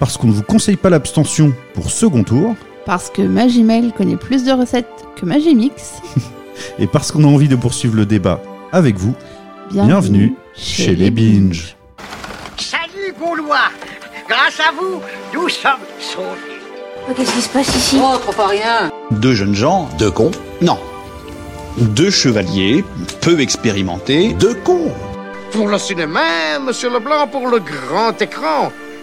Parce qu'on ne vous conseille pas l'abstention pour second tour. Parce que Magimel connaît plus de recettes que Magimix. Et parce qu'on a envie de poursuivre le débat avec vous. Bienvenue, chez, les Binge. Salut Gaulois Grâce à vous, nous sommes sauvés. Oh, Qu'est-ce qui se passe ici? Oh, trop pas rien. Deux jeunes gens, deux cons Non. Deux chevaliers, peu expérimentés, deux cons. Pour le cinéma, monsieur Leblanc, pour le grand écran,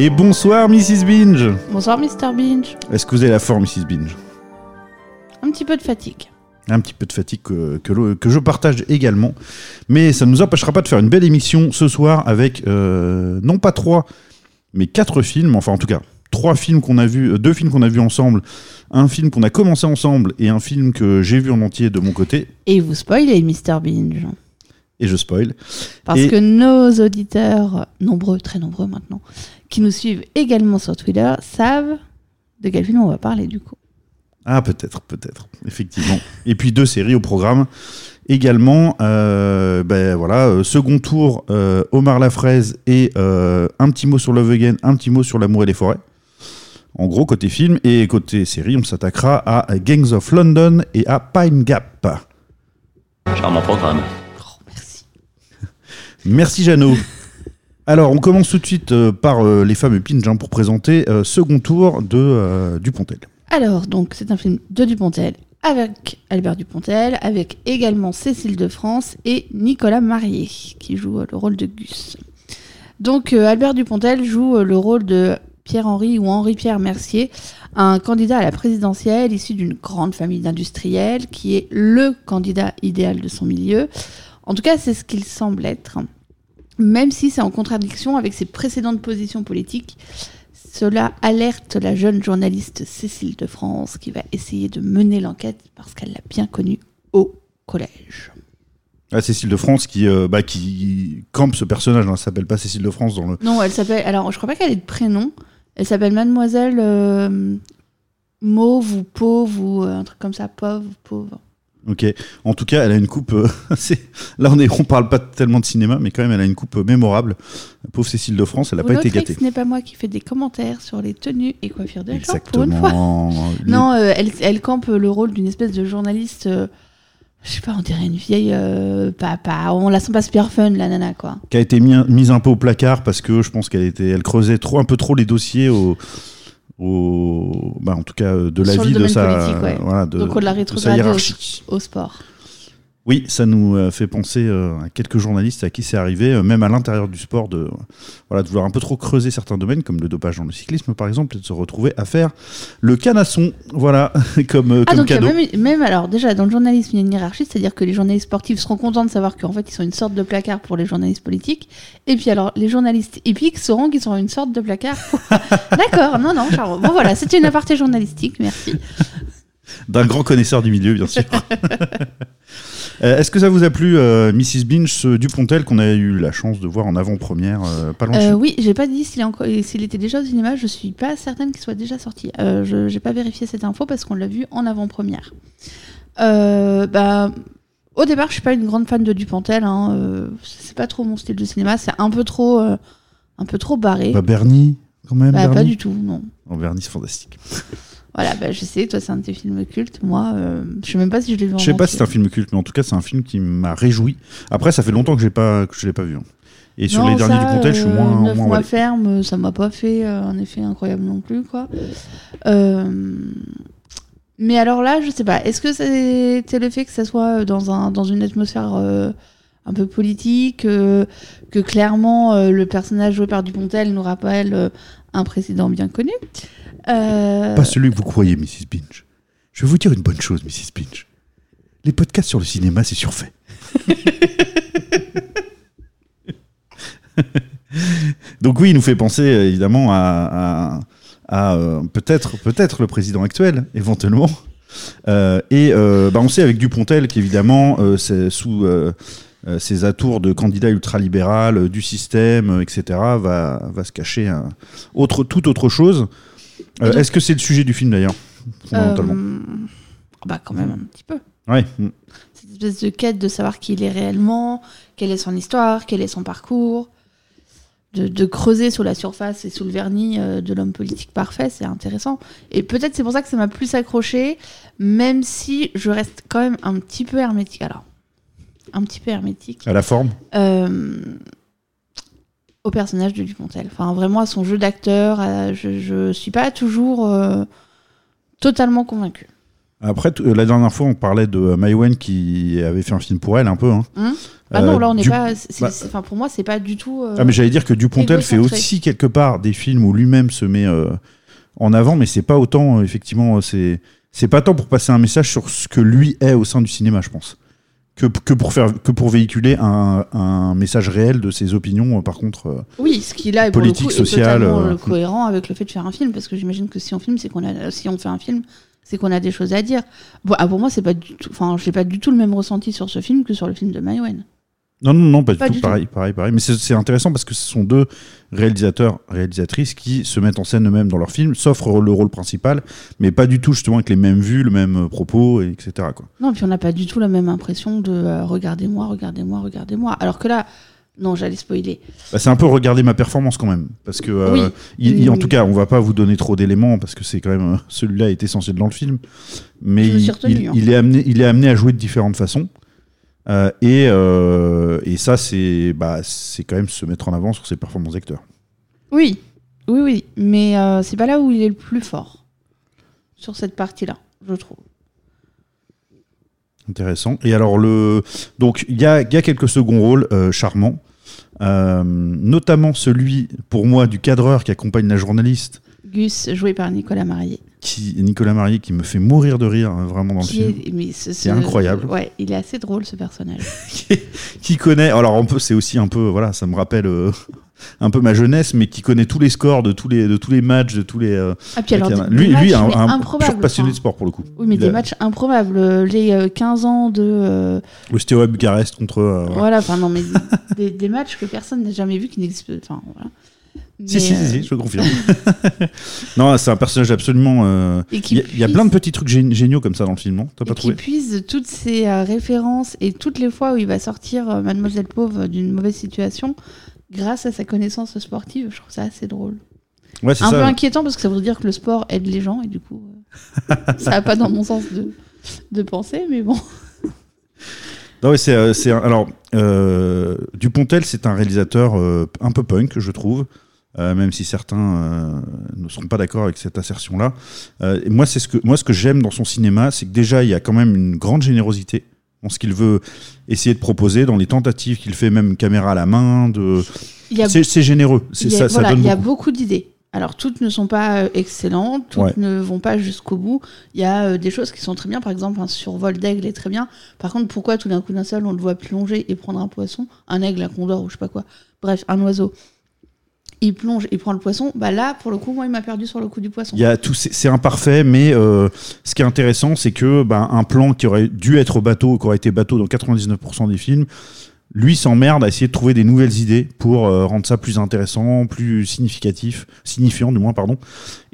Et bonsoir, Mrs. Binge. Bonsoir, Mr. Binge. Est-ce que vous avez la forme, Mrs. Binge? Un petit peu de fatigue. Un petit peu de fatigue que, que, je partage également. Mais ça ne nous empêchera pas de faire une belle émission ce soir avec euh, non pas trois, mais quatre films. Enfin, en tout cas, trois films qu'on a vus, euh, deux films qu'on a vus ensemble, un film qu'on a commencé ensemble et un film que j'ai vu en entier de mon côté. Et vous spoilez, Mr. Binge. Et je spoil. Parce Et- que nos auditeurs, nombreux, très nombreux maintenant, qui nous suivent également sur Twitter, savent de quel film on va parler du coup. Ah, peut-être, peut-être, effectivement. Et puis deux séries au programme. Également, euh, ben voilà, euh, second tour, euh, Omar Lafraise et euh, un petit mot sur Love Again, un petit mot sur L'amour et les forêts. En gros, côté film et côté série, on s'attaquera à Gangs of London et à Pine Gap. Charmant programme. Oh, merci. Merci Jeannot. Alors, on commence tout de suite euh, par euh, les fameux pinch hein, pour présenter euh, second tour de Dupontel. Alors, donc, c'est un film de Dupontel avec Albert Dupontel, avec également Cécile de France et Nicolas Marié, qui joue le rôle de Gus. Donc, Albert Dupontel joue le rôle de Pierre-Henri ou Henri-Pierre Mercier, un candidat à la présidentielle issu d'une grande famille d'industriels, qui est le candidat idéal de son milieu. En tout cas, c'est ce qu'il semble être. Même si c'est en contradiction avec ses précédentes positions politiques, cela alerte la jeune journaliste Cécile de France qui va essayer de mener l'enquête parce qu'elle l'a bien connue au collège. Ah, Cécile de France qui, euh, bah, qui campe ce personnage, hein, elle s'appelle pas Cécile de France dans le, Non, elle s'appelle. Alors, je crois pas qu'elle ait de prénom. Elle s'appelle Mademoiselle euh, Mauve ou Pauvre ou euh, un truc comme ça. Pauvre, pauvre. Ok. En tout cas, elle a une coupe. euh, Là, on est, on parle pas tellement de cinéma, mais quand même, elle a une coupe euh, mémorable. La pauvre Cécile de France, elle a Vous pas été gâtée. Ce n'est pas moi qui fais des commentaires sur les tenues et coiffures de gens pour une fois. Exactement. Les- Non, euh, elle, elle campe le rôle d'une espèce de journaliste. euh, je sais pas, on dirait une vieille. pas- on la sent pas super fun, la nana, quoi. Qui a été mis- mise un peu au placard parce que je pense qu'elle était, elle creusait trop, un peu trop les dossiers au, au, bah, en tout cas, euh, de la vie de sa, ouais. voilà, de, Donc on l'a de sa hiérarchie. au, au sport. Oui, ça nous euh, fait penser euh, à quelques journalistes à qui c'est arrivé, euh, même à l'intérieur du sport, de, voilà, de vouloir un peu trop creuser certains domaines, comme le dopage dans le cyclisme par exemple, et de se retrouver à faire le canasson, voilà, comme, Ah, comme donc cadeau. même, même, alors déjà dans le journalisme, il y a une hiérarchie, c'est-à-dire que les journalistes sportifs seront contents de savoir qu'en fait ils sont une sorte de placard pour les journalistes politiques, et puis alors les journalistes épiques sauront qu'ils sont une sorte de placard. pour- D'accord, non, non, charmant. Bon voilà, c'était une aparté journalistique, merci. D'un grand connaisseur du milieu, bien sûr. Euh, Est-ce que ça vous a plu, euh, Mrs. Binge, ce Dupontel qu'on a eu la chance de voir en avant-première, euh, pas nous oui, j'ai pas dit s'il encore- était déjà au cinéma, je suis pas certaine qu'il soit déjà sorti. Je j'ai pas vérifié cette info parce qu'on l'a vu en avant-première. Bah, au départ, je suis pas une grande fan de Dupontel. Hein, c'est pas trop mon style de cinéma. C'est un peu trop, un peu trop barré. Bah, Bernie, quand même. Bah, pas du tout, non. Oh, Bernie, c'est fantastique. Voilà, bah, je sais, toi, c'est un de tes films cultes. Moi, euh, je sais même pas si je l'ai vu Je sais pas si c'est un film culte, mais en tout cas, c'est un film qui m'a réjoui. Après, ça fait longtemps que, pas, que je l'ai pas vu. hein. Et sur Non, les derniers ça, Dupontel, je suis euh, moins, Neuf moins mois ferme, ça m'a pas fait euh, un effet incroyable non plus, quoi. Euh, mais alors là, je sais pas. Est-ce que c'était le fait que ça soit dans un dans une atmosphère euh, un peu politique, euh, que clairement euh, le personnage joué par Dupontel nous rappelle euh, un président bien connu? Euh, Pas celui que vous croyez, Mrs. Binge. Je vais vous dire une bonne chose, Mrs. Binge. Les podcasts sur le cinéma, c'est surfait. Donc oui, il nous fait penser euh, évidemment à, euh, peut-être peut-être le président actuel, éventuellement. Et bah, on sait avec Dupontel qu'évidemment, sous ses atours de candidat ultralibéral du système, etc., va, se cacher autre, toute autre chose. Euh, Est-ce que c'est le sujet du film d'ailleurs fondamentalement Euh, bah quand même un petit peu. Ouais. Cette espèce de quête de savoir qui il est réellement, quelle est son histoire, quel est son parcours, de, de creuser sous la surface et sous le vernis euh, de l'homme politique parfait, c'est intéressant. Et peut-être c'est pour ça que ça m'a plus accroché, même si je reste quand même un petit peu hermétique. Alors, un petit peu hermétique. À la forme? Euh, au personnage de Dupontel. Enfin, vraiment à son jeu d'acteur, à- je, je suis pas toujours euh, totalement convaincue. Après, euh, la dernière fois, on parlait de euh, Maïwen qui avait fait un film pour elle, un peu. hein. Hein? Ah non, là on n'est Du- pas. c'est- bah- c'est- pour moi, c'est pas du tout. Ah, mais j'allais dire que Dupontel fait aussi quelque part des films où lui-même se met en avant, mais c'est pas autant, effectivement, c'est c'est pas tant pour passer un message sur ce que lui est au sein du cinéma, je pense, que, que pour faire que pour véhiculer un, un message réel de ses opinions. euh, Par contre, euh, Oui, ce qu'il a est pour le Politique, coup, est sociale, totalement euh, euh, cohérent avec le fait de faire un film, parce que j'imagine que si on filme, c'est qu'on a, si on fait un film, c'est qu'on a des choses à dire. Bon, ah, pour moi, c'est pas du tout, enfin, j'ai pas du tout le même ressenti sur ce film que sur le film de Maïwen. Non, non, non, pas du tout. pareil, pareil, pareil. Mais c'est intéressant parce que ce sont deux réalisateurs, réalisatrices qui se mettent en scène eux-mêmes dans leurs films, s'offrent le rôle principal, mais pas du tout justement avec les mêmes vues, le même euh, propos, et etc. Quoi. Non, puis on n'a pas du tout la même impression de euh, regardez-moi, regardez-moi, regardez-moi. Alors que là, non, j'allais spoiler. Bah, c'est un peu regarder ma performance quand même. Parce que, euh, Oui. il- Oui, il- en tout cas, on va pas vous donner trop d'éléments parce que c'est quand même, euh, celui-là est essentiel dans le film. Mais Je me suis il, retenue, il- hein. il est amené, il est amené à jouer de différentes façons. Euh, et, euh, et ça, c'est bah, quand même se mettre en avant sur ses performances d'acteur. Oui, oui, oui, mais euh, c'est pas là où il est le plus fort sur cette partie-là, je trouve. Intéressant. Et alors, le... donc il y a, y a quelques seconds rôles euh, charmants. Notamment celui, pour moi, du cadreur qui accompagne la journaliste, Gus, joué par Nicolas Marié. Qui, Nicolas Marié, qui me fait mourir de rire hein, vraiment dans le film. est, mais ce- C'est ce- incroyable. Ouais, il est assez drôle ce personnage. qui connaît, alors on peut, c'est aussi un peu, voilà, ça me rappelle euh, un peu ma jeunesse, mais qui connaît tous les scores de tous les, de tous les matchs, de tous les. euh, Ah, puis alors, des- lui, des lui, matchs, un, un pur passionné enfin. de sport pour le coup. Oui, mais Il des a- matchs improbables. Euh, Les euh, 15 ans de. euh, Le Stéo Bucarest contre. euh, voilà. Voilà, enfin, non, mais des, des matchs que personne n'a jamais vu qui n'existent. Enfin, voilà. Si, Mais, si, si, euh, si, je confirme. non, c'est un personnage absolument. euh, Il y, a- y plein de petits trucs gé- géniaux comme ça dans le film, non T'as pas et qui trouvé puise toutes ces euh, références et toutes les fois où il va sortir euh, Mademoiselle Pauvre d'une mauvaise situation grâce à sa connaissance sportive. Je trouve ça assez drôle. Ouais, c'est Un peu inquiétant parce que ça voudrait dire que le sport aide les gens et du coup, ça va pas dans mon sens de, de penser, mais bon. Non, ouais, c'est, alors Dupontel, c'est un réalisateur un peu punk, je trouve. Euh, même si certains euh, ne seront pas d'accord avec cette assertion-là. Euh, et moi, c'est ce que moi ce que j'aime dans son cinéma, c'est que déjà il y a quand même une grande générosité dans ce qu'il veut essayer de proposer, dans les tentatives qu'il fait, même caméra à la main. De... C'est, généreux, il y a- ça, ça voilà, donne il y a beaucoup. beaucoup d'idées. Alors, toutes ne sont pas excellentes, toutes Ouais. ne vont pas jusqu'au bout. Il y a euh, des choses qui sont très bien. Par exemple, un survol d'aigle est très bien. Par contre, pourquoi tout d'un coup d'un seul, on le voit plonger et prendre un poisson Un aigle, un condor ou je sais pas quoi. Bref, un oiseau. Il plonge, il prend le poisson. Bah là, pour le coup, moi, il m'a perdu sur le coup du poisson. Il y a tout, c'est, imparfait, mais euh, ce qui est intéressant, c'est que ben, un plan qui aurait dû être bateau, qui aurait été bateau dans 99% des films, lui s'emmerde à essayer de trouver des nouvelles idées pour euh, rendre ça plus intéressant, plus significatif, signifiant du moins, pardon.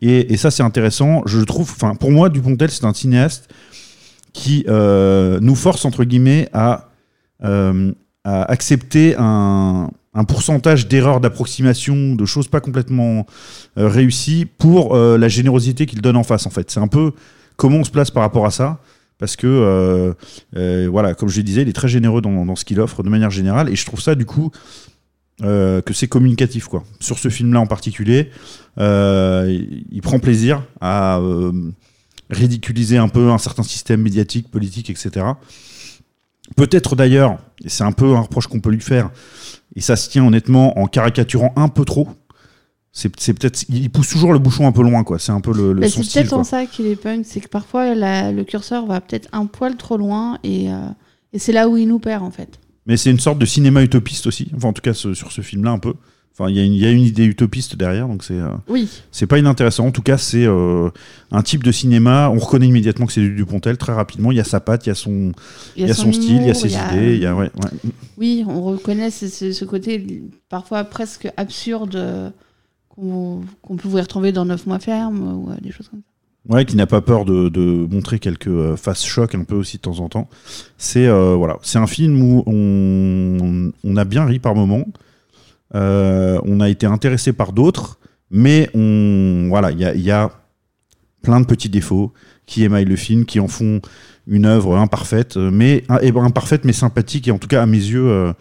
Et, et ça, c'est intéressant. Je trouve, enfin, pour moi, Dupontel, c'est un cinéaste qui euh, nous force entre guillemets à, à accepter un, un pourcentage d'erreurs d'approximation, de choses pas complètement euh, réussies pour euh, la générosité qu'il donne en face. En fait, c'est un peu comment on se place par rapport à ça. Parce que, euh, voilà, comme je le disais, il est très généreux dans, ce qu'il offre de manière générale. Et je trouve ça, du coup, que c'est communicatif, quoi. Sur ce film-là en particulier, il, il prend plaisir à ridiculiser un peu un certain système médiatique, politique, etc. Peut-être d'ailleurs, et c'est un peu un reproche qu'on peut lui faire, et ça se tient honnêtement en caricaturant un peu trop. C'est peut-être, il pousse toujours le bouchon un peu loin, quoi. C'est un peu le, le Bah, c'est peut-être en ça qu'il est punk, c'est que parfois la- le curseur va peut-être un poil trop loin et, euh, et c'est là où il nous perd en fait. Mais c'est une sorte de cinéma utopiste aussi. Enfin, en tout cas, ce- sur ce film-là, un peu. Enfin, il y, a une- il y a une idée utopiste derrière, donc c'est euh, Oui. c'est pas inintéressant. En tout cas, c'est euh, un type de cinéma. On reconnaît immédiatement que c'est du Dupontel très rapidement. Il y a sa patte, il y a son, il y a son, style, il y a ses il y a- idées. Il y a, ouais, ouais. Oui, on reconnaît ce, côté parfois presque absurde euh, qu'on qu'on pouvait retrouver dans 9 mois ferme ou euh, des choses comme ça. Ouais, qui n'a pas peur de, de montrer quelques euh, faces choc un peu aussi de temps en temps. C'est euh, voilà, c'est un film où on, on a bien ri par moments, on a été intéressé par d'autres, mais on voilà, il y a, y a plein de petits défauts qui émaillent le film, qui en font une œuvre imparfaite, euh, mais eh ben, imparfaite mais sympathique et en tout cas à mes yeux euh,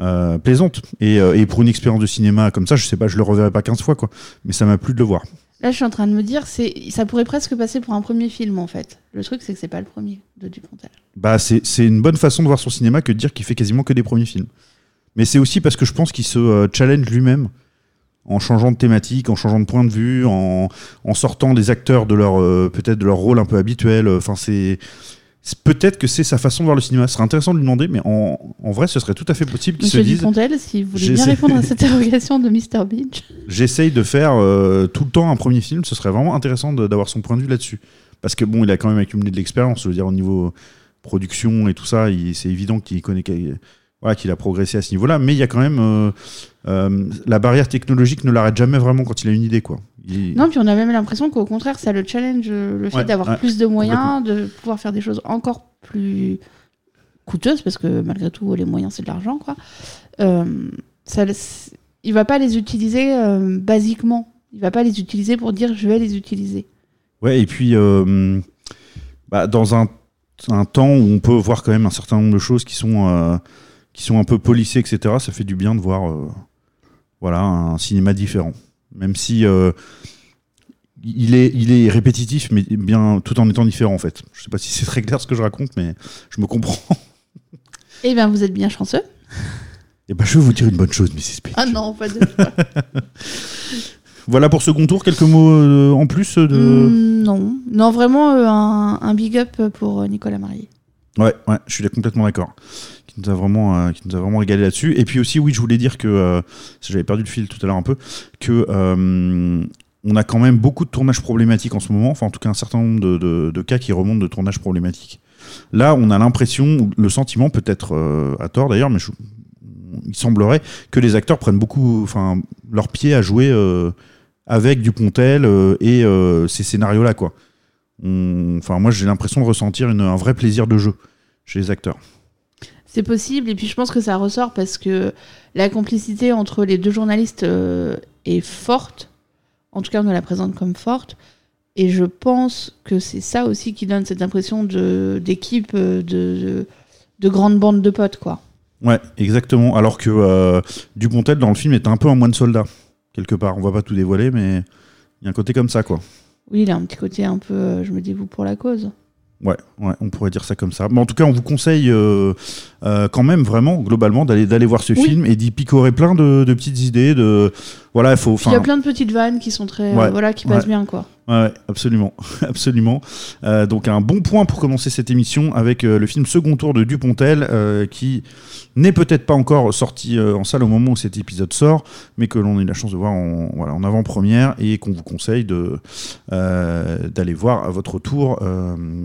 euh, plaisante. Et, euh, et pour une expérience de cinéma comme ça, je sais pas, je le reverrai pas 15 fois quoi, mais ça m'a plu de le voir. Là, je suis en train de me dire, c'est, ça pourrait presque passer pour un premier film en fait. Le truc, c'est que c'est pas le premier de Dupontel. Bah, c'est c'est une bonne façon de voir son cinéma que de dire qu'il fait quasiment que des premiers films. Mais c'est aussi parce que je pense qu'il se euh, challenge lui-même en changeant de thématique, en changeant de point de vue, en, en sortant des acteurs de leur euh, peut-être de leur rôle un peu habituel. Enfin, c'est peut-être que c'est sa façon de voir le cinéma. Ce serait intéressant de lui demander, mais en, en vrai, ce serait tout à fait possible qu'il se Monsieur dise Dupontel, si vous voulez bien répondre à cette interrogation de Mr. Beach. j'essaye de faire euh, tout le temps un premier film. Ce serait vraiment intéressant d'avoir son point de vue là-dessus. Parce que bon, il a quand même accumulé de l'expérience. Je veux dire, au niveau production et tout ça, c'est évident qu'il connaît, voilà, qu'il a progressé à ce niveau-là. Mais il y a quand même euh, euh, la barrière technologique ne l'arrête jamais vraiment quand il a une idée, quoi. Il- Non, puis on a même l'impression qu'au contraire, ça le challenge, euh, le fait Ouais, d'avoir ouais, plus de moyens, de pouvoir faire des choses encore plus coûteuses, parce que malgré tout, les moyens, c'est de l'argent, quoi. Euh, ça, il va pas les utiliser euh, basiquement. Il va pas les utiliser pour dire je vais les utiliser. Ouais, et puis euh, bah, dans un, un temps où on peut voir quand même un certain nombre de choses qui sont, qui sont un peu polissées, etc., ça fait du bien de voir euh, voilà, un cinéma différent. Même si euh, il, est, il est répétitif, mais bien tout en étant différent en fait. Je sais pas si c'est très clair ce que je raconte, mais je me comprends. Eh bien, vous êtes bien chanceux. Et ben, je vais vous dire une bonne chose, Mrs. P. Ah non, pas de. Voilà pour second tour, quelques mots euh, en plus de. Hmm, non, non, vraiment euh, un, un big up pour Nicolas Marié. Ouais, ouais, je suis complètement d'accord. Qui nous a vraiment, euh, qui nous a vraiment régalé là-dessus. Et puis aussi, oui, je voulais dire que euh, j'avais perdu le fil tout à l'heure un peu, que euh, on a quand même beaucoup de tournages problématiques en ce moment. Enfin, en tout cas, un certain nombre de, de- cas qui remontent de tournages problématiques. Là, on a l'impression, le sentiment, peut-être à tort d'ailleurs, mais je- il semblerait que les acteurs prennent beaucoup, enfin, leur pied à jouer avec Dupontel et ces scénarios-là, quoi. Enfin, moi, j'ai l'impression de ressentir un vrai plaisir de jeu chez les acteurs. C'est possible, et puis je pense que ça ressort parce que la complicité entre les deux journalistes euh, est forte. En tout cas, on nous la présente comme forte. Et je pense que c'est ça aussi qui donne cette impression de- d'équipe, euh, de, de, de grande bande de potes, quoi. Ouais, exactement. Alors que euh, Dupontel, dans le film, est un peu un moine soldat, quelque part. On va pas tout dévoiler, mais il y a un côté comme ça, quoi. Oui, il a un petit côté un peu, euh, je me dévoue pour la cause. Ouais, ouais, on pourrait dire ça comme ça. Mais en tout cas, on vous conseille euh, euh, quand même vraiment, globalement, d'aller d'aller voir ce Oui. film et d'y picorer plein de, de petites idées. De voilà, il faut. Puis il y a plein de petites vannes qui sont très, euh, voilà, qui passent ouais. bien, quoi. Ouais, absolument, absolument. Euh, donc un bon point pour commencer cette émission avec euh, le film Second Tour de Dupontel, euh, qui n'est peut-être pas encore sorti en salle au moment où cet épisode sort, mais que l'on a eu la chance de voir en, voilà, en avant-première et qu'on vous conseille de d'aller voir à votre tour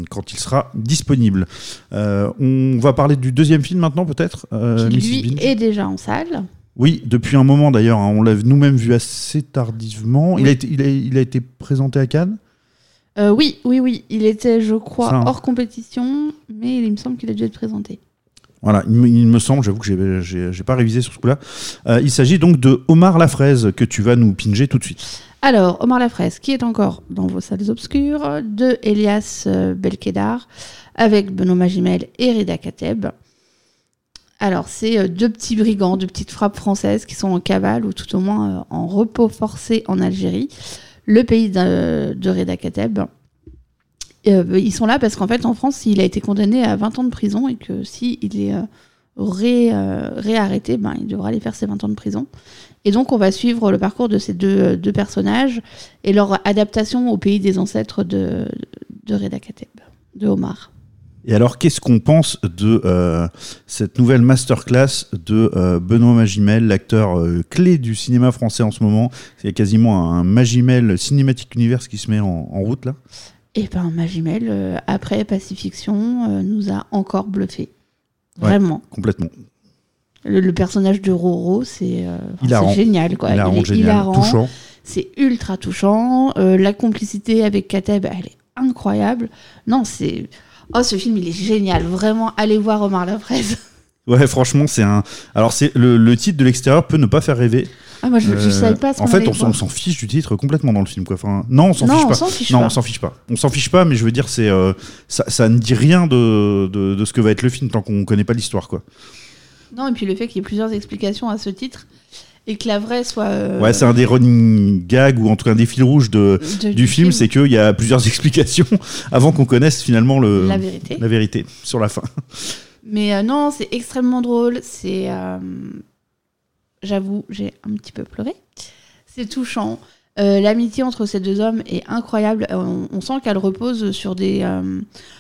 quand il sera disponible. On va parler du deuxième film maintenant, peut-être. qui, lui, est déjà en salle. Oui, depuis un moment d'ailleurs. hein, on l'a nous-mêmes vu assez tardivement. Il, a été, il, a, il a été présenté à Cannes? Euh, oui, oui, oui. Il était, je crois, Ça, hein. hors compétition, mais il me semble qu'il a dû être présenté. Voilà, il me, il me semble, j'avoue que j'ai- pas révisé sur ce coup-là. Euh, il s'agit donc de Omar Lafraise que tu vas nous pinger tout de suite. Alors, Omar Lafraise, qui est encore dans vos salles obscures, de Elias euh, Belkedar, avec Benoît Magimel et Rida Kateb. Alors, c'est euh, deux petits brigands, deux petites frappes françaises qui sont en cavale, ou tout au moins euh, en repos forcé en Algérie, le pays de, de Rida Kateb. Euh, ils sont là parce qu'en fait, en France, il a été condamné à 20 ans de prison et que si il est ré- réarrêté, ben, il devra aller faire ses 20 ans de prison. Et donc, on va suivre le parcours de ces deux, deux personnages et leur adaptation au pays des ancêtres de, de Reda Kateb, de Omar. Et alors, qu'est-ce qu'on pense de euh, cette nouvelle masterclass de euh, Benoît Magimel, l'acteur euh, clé du cinéma français en ce moment? Il y a quasiment un Magimel Cinematic Universe qui se met en, en route là. Et ben Magimel, euh, après Pacifiction, euh, nous a encore bluffé. Ouais. Vraiment. Complètement. Le, le personnage de Roro, c'est euh, c'est génial. Quoi. Hilarant, Il est génial, hilarant, touchant. C'est ultra touchant. Euh, la complicité avec Kateb, elle est incroyable. Non, c'est. Oh, ce film, il est génial. Vraiment, allez voir Omar la fraise. Ouais, franchement, c'est un. Alors, c'est le, le titre de l'extérieur peut ne pas faire rêver. Ah, moi, je, je Euh, savais pas ce En fait, on, s'en- on voir. s'en fiche du titre complètement dans le film, quoi. Enfin, non, on s'en fiche on pas. s'en fiche non, pas. on s'en fiche pas. On s'en fiche pas, mais je veux dire, c'est euh, ça, ça ne dit rien de, de, de ce que va être le film tant qu'on connaît pas l'histoire, quoi. Non, et puis le fait qu'il y ait plusieurs explications à ce titre et que la vraie soit. euh, Ouais, c'est un des running gags ou en tout cas un des fils rouges de, de- du, film, c'est qu'il y a plusieurs explications avant qu'on connaisse finalement le, La vérité. la vérité sur la fin. Mais euh, non, c'est extrêmement drôle. C'est. euh, J'avoue, j'ai un petit peu pleuré. C'est touchant. L'amitié entre ces deux hommes est incroyable. On, on sent qu'elle repose sur, des,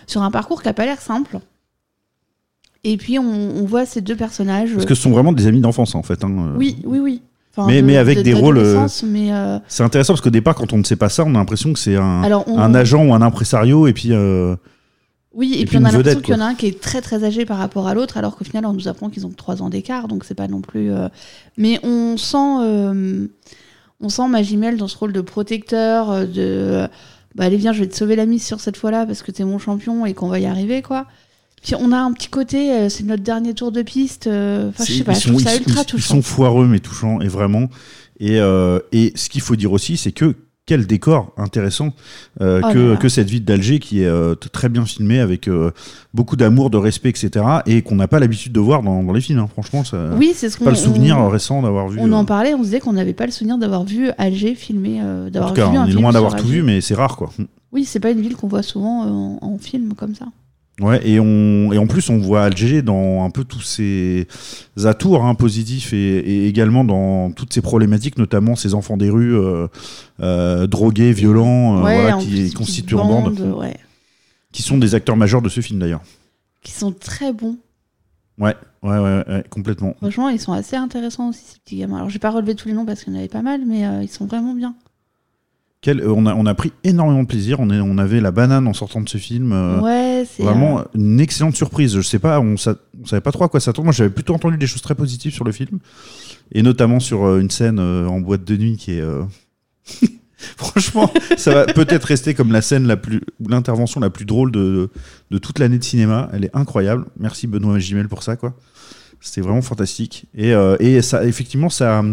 sur un parcours qui n'a pas l'air simple. Et puis, on, on voit ces deux personnages. Parce que ce sont vraiment des amis d'enfance en fait. hein. Euh, Oui, oui, oui. Enfin, Mais- mais avec des rôles, euh, euh, C'est intéressant parce qu'au départ, quand on ne sait pas ça, on a l'impression que c'est un, Alors, on- un agent ou un impresario et puis. euh, Oui, et, Et puis, puis on a l'impression qu'il y en a un qui est très très âgé par rapport à l'autre, alors qu'au final on nous apprend qu'ils ont 3 ans d'écart, donc c'est pas non plus. euh, Mais on sent, euh, on sent Magimel dans ce rôle de protecteur, euh, de. Bah allez viens, je vais te sauver la mise sur cette fois-là parce que t'es mon champion et qu'on va y arriver quoi. Puis on a un petit côté, euh, c'est notre dernier tour de piste. euh, Enfin, je sais pas, ils je trouve sont- ça ultra ils- touchant. Ils sont foireux mais touchants et vraiment. Et, euh, et ce qu'il faut dire aussi, c'est que quel décor intéressant euh, Oh que, cette ville d'Alger qui est euh, très bien filmée avec euh, beaucoup d'amour, de respect, etc. Et qu'on n'a pas l'habitude de voir dans, dans les films. hein. Franchement, ça. Oui, c'est ce pas le souvenir on- récent d'avoir vu. On en parlait, on se disait qu'on n'avait pas le souvenir d'avoir vu Alger filmer, euh, en d'avoir tout cas, vu un on est loin d'avoir tout vu, mais c'est rare quoi. Oui, c'est pas une ville qu'on voit souvent en, en film comme ça. Ouais, et, on, et en plus, on voit Alger dans un peu tous ses atours hein, positifs et, et également dans toutes ses problématiques, notamment ses enfants des rues, euh, euh, drogués, violents, euh, voilà, qui constituent en bande, bande, ouais. qui sont des acteurs majeurs de ce film d'ailleurs. Qui sont très bons. Ouais, ouais, ouais, ouais, complètement. Franchement, ils sont assez intéressants aussi, ces petits gamins. Alors, j'ai pas relevé tous les noms parce qu'il y en avait pas mal, mais ils sont vraiment bien. Quel, euh, on, a, on a pris énormément de plaisir. On, est, on avait la banane en sortant de ce film. euh, ouais, c'est. Vraiment une excellente surprise. Je sais pas, on, sa- on savait pas trop à quoi s'attendre. Moi, j'avais plutôt entendu des choses très positives sur le film, et notamment sur euh, une scène en boîte de nuit qui est. euh, Franchement, ça va peut-être rester comme la scène la plus, ou l'intervention la plus drôle de, de toute l'année de cinéma. Elle est incroyable. Merci Benoît Gimel pour ça, quoi. C'était vraiment fantastique. Et, euh, et ça, effectivement, ça,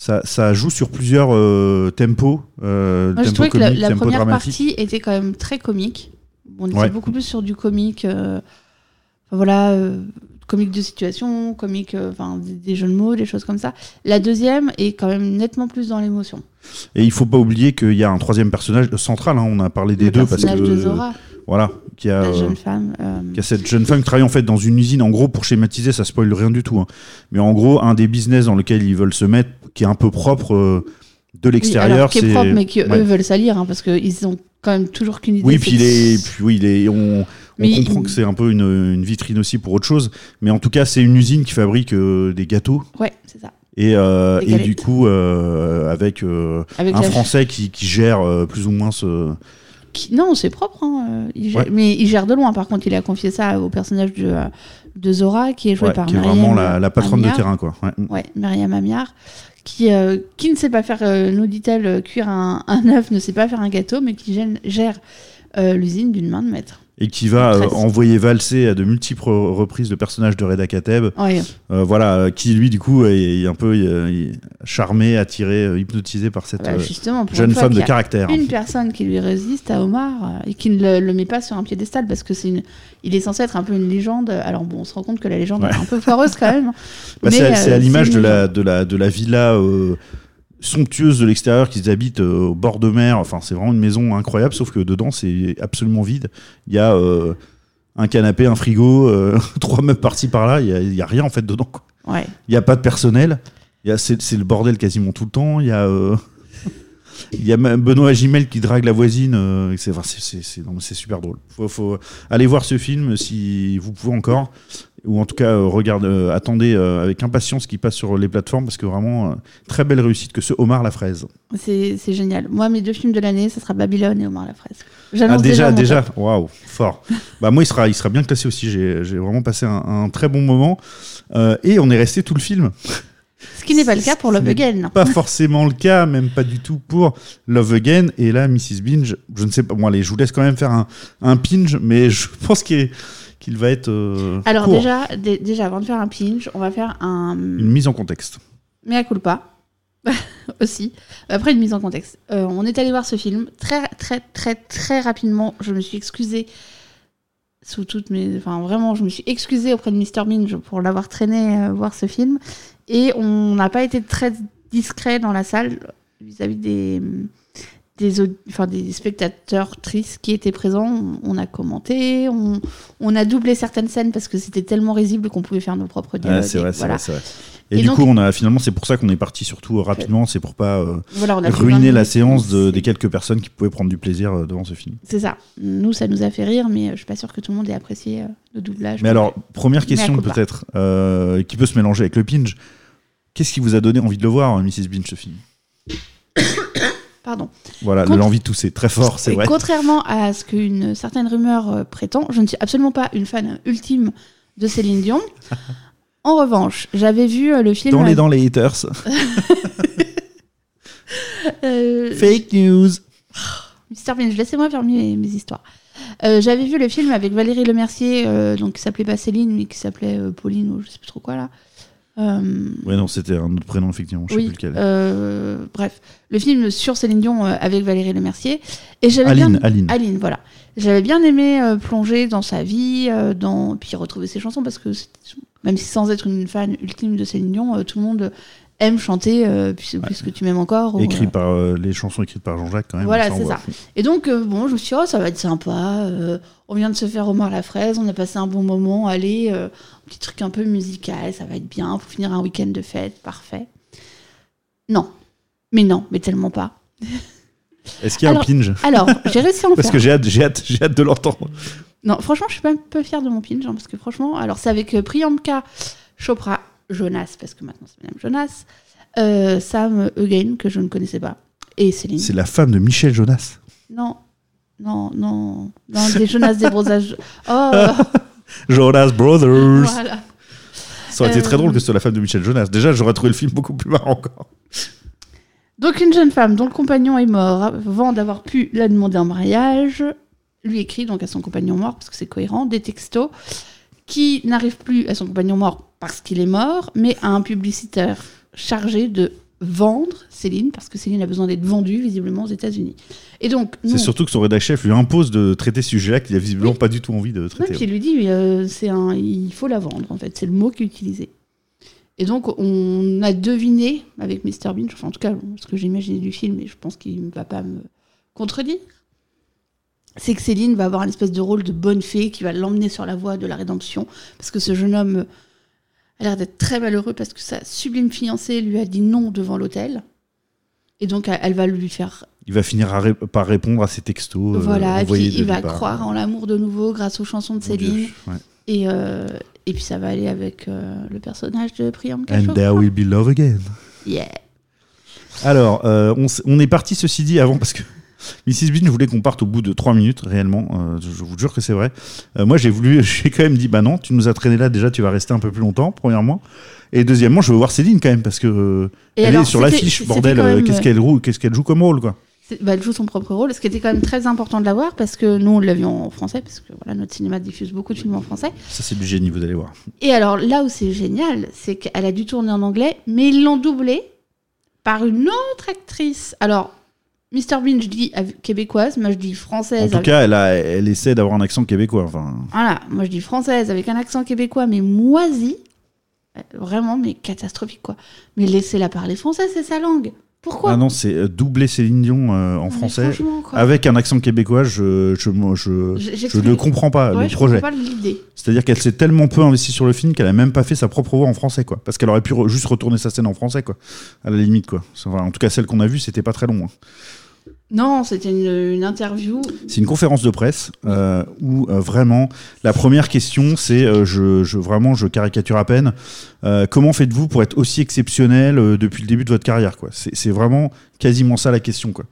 ça, ça joue sur plusieurs euh, tempos. Euh, Moi, je trouvais que la, première partie était quand même très comique. On était Ouais. beaucoup plus sur du comique. euh, enfin, voilà, euh, comique de situation, comique, euh, enfin, des, des jeux de mots, des choses comme ça. La deuxième est quand même nettement plus dans l'émotion. Et il faut pas oublier qu'il y a un troisième personnage central. hein, on a parlé des Le deux parce personnage que de Zora, voilà, qui a, la euh, jeune femme. euh, qui a cette jeune femme qui travaille en fait dans une usine. En gros, pour schématiser, ça spoil rien du tout. hein. Mais en gros, un des business dans lequel ils veulent se mettre, qui est un peu propre euh, de oui, l'extérieur, est c'est propre, mais que ouais. eux veulent salir, hein, parce qu'ils ont quand même toujours qu'une idée. Oui, puis, il de- est, puis oui, il est, on, on comprend il- que c'est un peu une, une vitrine aussi pour autre chose. Mais en tout cas, c'est une usine qui fabrique euh, des gâteaux. Ouais, c'est ça. Et, euh, et du coup, euh, avec, euh, Avec un Français qui, qui gère plus ou moins ce. Qui- Non, c'est propre. hein, il gère- Ouais. Mais il gère de loin. Par contre, il a confié ça au personnage de, euh, de Zora, qui est joué ouais, par qui est Myriam vraiment la, la patronne de terrain, quoi. Ouais. Ouais, Myriam Amiar, qui, euh, qui ne sait pas faire, euh, nous dit-elle, cuire un, un œuf, ne sait pas faire un gâteau, mais qui gère euh, l'usine d'une main de maître. Et qui va euh, envoyer valser à de multiples reprises le personnage de Reda Kateb, Ouais. euh, voilà, euh, qui lui du coup est, est un peu est charmé, attiré, hypnotisé par cette Bah, jeune femme de y a caractère. Une personne qui lui résiste à Omar et qui ne le, le met pas sur un piédestal parce que c'est une, il est censé être un peu une légende. Alors bon, on se rend compte que la légende Ouais. est un peu foireuse quand même. Bah, c'est euh, à l'image de la, de, la, de la villa somptueuse de l'extérieur qu'ils habitent euh, au bord de mer. Enfin, c'est vraiment une maison incroyable, sauf que dedans, c'est absolument vide. Il y a euh, un canapé, un frigo, euh, trois meubles par-ci par-là. Il y a, il y a rien en fait dedans. quoi. Ouais. Il n'y a pas de personnel. C'est le bordel quasiment tout le temps. Il y a. euh, Il y a Benoît Gimel qui drague la voisine. c'est enfin, super drôle. Faut, faut aller voir ce film si vous pouvez encore. Ou en tout cas, euh, regarde, euh, attendez euh, avec impatience ce qui passe sur les plateformes parce que vraiment, euh, très belle réussite que ce Omar la fraise. C'est génial. Moi, mes deux films de l'année, ça sera Babylone et Omar la fraise. Ah, déjà, déjà, waouh, fort. bah, moi, il sera, il sera bien classé aussi. J'ai vraiment passé un, un très bon moment. Et on est resté tout le film. Ce qui n'est pas le cas pour Love Again. Pas forcément le cas, même pas du tout pour Love Again. Et là, Mrs. Binge, je ne sais pas. Bon, allez, je vous laisse quand même faire un, un pinge, mais je pense qu'il qu'il va être. euh, Alors court. déjà, dé- déjà, avant de faire un pinch, on va faire un Une mise en contexte. mea culpa aussi. Après une mise en contexte. Euh, on est allé voir ce film très très très très rapidement. Je me suis excusée sous toutes mes, enfin vraiment, je me suis excusée auprès de Mr Minge pour l'avoir traîné euh, voir ce film et on n'a pas été très discret dans la salle vis-à-vis des des, aud- enfin, des spectateurs tristes qui étaient présents. On, a commenté, on, on a doublé certaines scènes parce que c'était tellement risible qu'on pouvait faire nos propres dialogues. Ah, c'est et vrai, c'est voilà. vrai, c'est vrai. Et, Et du donc- coup, on a finalement, c'est pour ça qu'on est parti surtout euh, rapidement. C'est pour pas euh, Voilà, on a fait 20 ruiner la séance de- des quelques personnes qui pouvaient prendre du plaisir euh, devant ce film. C'est ça. Nous, ça nous a fait rire, mais je suis pas sûre que tout le monde ait apprécié le doublage. Mais alors, première question peut-être, euh, qui peut se mélanger avec le pinge. Qu'est-ce qui vous a donné envie de le voir, euh, Mrs. Binge, ce film? Pardon. Voilà, l'envie de tousser, très fort, c'est vrai. Contrairement à ce qu'une certaine rumeur euh, prétend, je ne suis absolument pas une fan ultime de Céline Dion. en revanche, j'avais vu euh, le film. Dans les dents, les haters. euh, Fake news. Mr. Binge, laissez-moi faire mes, mes histoires. Euh, j'avais vu le film avec Valérie Lemercier, euh, donc qui s'appelait pas Céline, mais qui s'appelait euh, Pauline, ou je sais plus trop quoi là. Euh, Ouais, non, c'était un autre prénom, effectivement, je sais oui, plus lequel. euh, bref, le film sur Céline Dion euh, avec Valérie Lemercier. Et j'avais Aline, bien... Aline. Aline, voilà. J'avais bien aimé euh, plonger dans sa vie, dans... puis retrouver ses chansons, parce que même si sans être une fan ultime de Céline Dion, tout le monde aime chanter euh, puis- puisque tu m'aimes encore. Écrit euh, par euh, les chansons écrites par Jean-Jacques, quand même. Voilà, c'est ça. Et donc, euh, bon, je me suis dit, oh, ça va être sympa. euh, on vient de se faire Omar la fraise, on a passé un bon moment. Allez, euh, un petit truc un peu musical, ça va être bien pour finir un week-end de fête, parfait. Non. Mais non, mais tellement pas. Est-ce qu'il y a Alors- un pinge? Alors, j'ai réussi à en Parce faire. que j'ai hâte, j'ai hâte, j'ai hâte de l'entendre. Non, franchement, je suis pas un peu fière de mon pinch, hein, parce que franchement, alors c'est avec Priyanka Chopra Jonas, parce que maintenant c'est Madame Jonas, euh, Sam Eugene, que je ne connaissais pas, et Céline. C'est la femme de Michel Jonas. Non, non, non, non, des Jonas des brosages. Oh, Jonas Brothers. voilà. Ça aurait été très Euh, drôle que ce soit la femme de Michel Jonas. Déjà, j'aurais trouvé le film beaucoup plus marrant encore. Donc une jeune femme dont le compagnon est mort avant d'avoir pu la demander en mariage, lui écrit donc à son compagnon mort, parce que c'est cohérent, des textos qui n'arrivent plus à son compagnon mort parce qu'il est mort, mais à un publicitaire chargé de vendre Céline, parce que Céline a besoin d'être vendue visiblement aux États-Unis. Et donc, C'est surtout que son rédac chef lui impose de traiter ce sujet-là qu'il a visiblement pas du tout envie de traiter. puis il lui dit, euh, c'est un, il faut la vendre en fait, c'est le mot qui est utilisé. Et donc on a deviné avec Mr Bean, enfin en tout cas ce que j'ai imaginé du film, et je pense qu'il ne va pas me contredire, c'est que Céline va avoir une espèce de rôle de bonne fée qui va l'emmener sur la voie de la rédemption, parce que ce jeune homme euh, a l'air d'être très malheureux parce que sa sublime fiancée lui a dit non devant l'hôtel. Et donc elle va lui faire Il va finir ré- par répondre à ses textos. euh, voilà, et puis il va croire en l'amour de nouveau grâce aux chansons de Céline. ouais. Et, euh, et puis ça va aller avec euh, le personnage de Priyanka And Chopra. there will be love again. Yeah. Alors, on est parti, ceci dit, avant, parce que Mrs. Bean, je voulais qu'on parte au bout de 3 minutes, réellement. euh, je, vous jure que c'est vrai. Euh, moi, j'ai voulu, j'ai quand même dit, bah non, tu nous as traîné là, déjà, tu vas rester un peu plus longtemps, premièrement. Et deuxièmement, je veux voir Céline quand même, parce que euh, elle alors, est sur l'affiche, bordel. qu'est-ce qu'elle joue, qu'est-ce qu'elle joue comme rôle, quoi. Bah, elle joue son propre rôle, ce qui était quand même très important de l'avoir parce que nous on l'a vu en français, parce que voilà, notre cinéma diffuse beaucoup de films en français. Ça, c'est du génie, vous allez voir. Et alors là où c'est génial, c'est qu'elle a dû tourner en anglais, mais ils l'ont doublée par une autre actrice. Alors, Mr Bean, je dis av- québécoise, moi je dis En française. tout avec- cas, elle, a, elle essaie d'avoir un accent québécois. Enfin, Voilà, moi je dis française avec un accent québécois, mais moisi. Euh, Vraiment, mais catastrophique quoi. Mais laissez-la parler français, c'est sa langue. Pourquoi Ah non, c'est euh, doubler Céline Dion euh, en Mais français avec un accent québécois. Je, je, je, je j'explique- ne comprends pas Ouais, le je projet. comprends pas l'idée. C'est-à-dire qu'elle s'est tellement peu investie sur le film qu'elle a même pas fait sa propre voix en français, quoi. Parce qu'elle aurait pu re- juste retourner sa scène en français, quoi. À la limite, quoi. Enfin, en tout cas, celle qu'on a vue, c'était pas très long. hein. Non, c'était une, interview. C'est une conférence de presse euh, où euh, vraiment la première question c'est euh, je, vraiment je caricature à peine comment faites-vous pour être aussi exceptionnel depuis le début de votre carrière quoi? C'est vraiment quasiment ça la question quoi.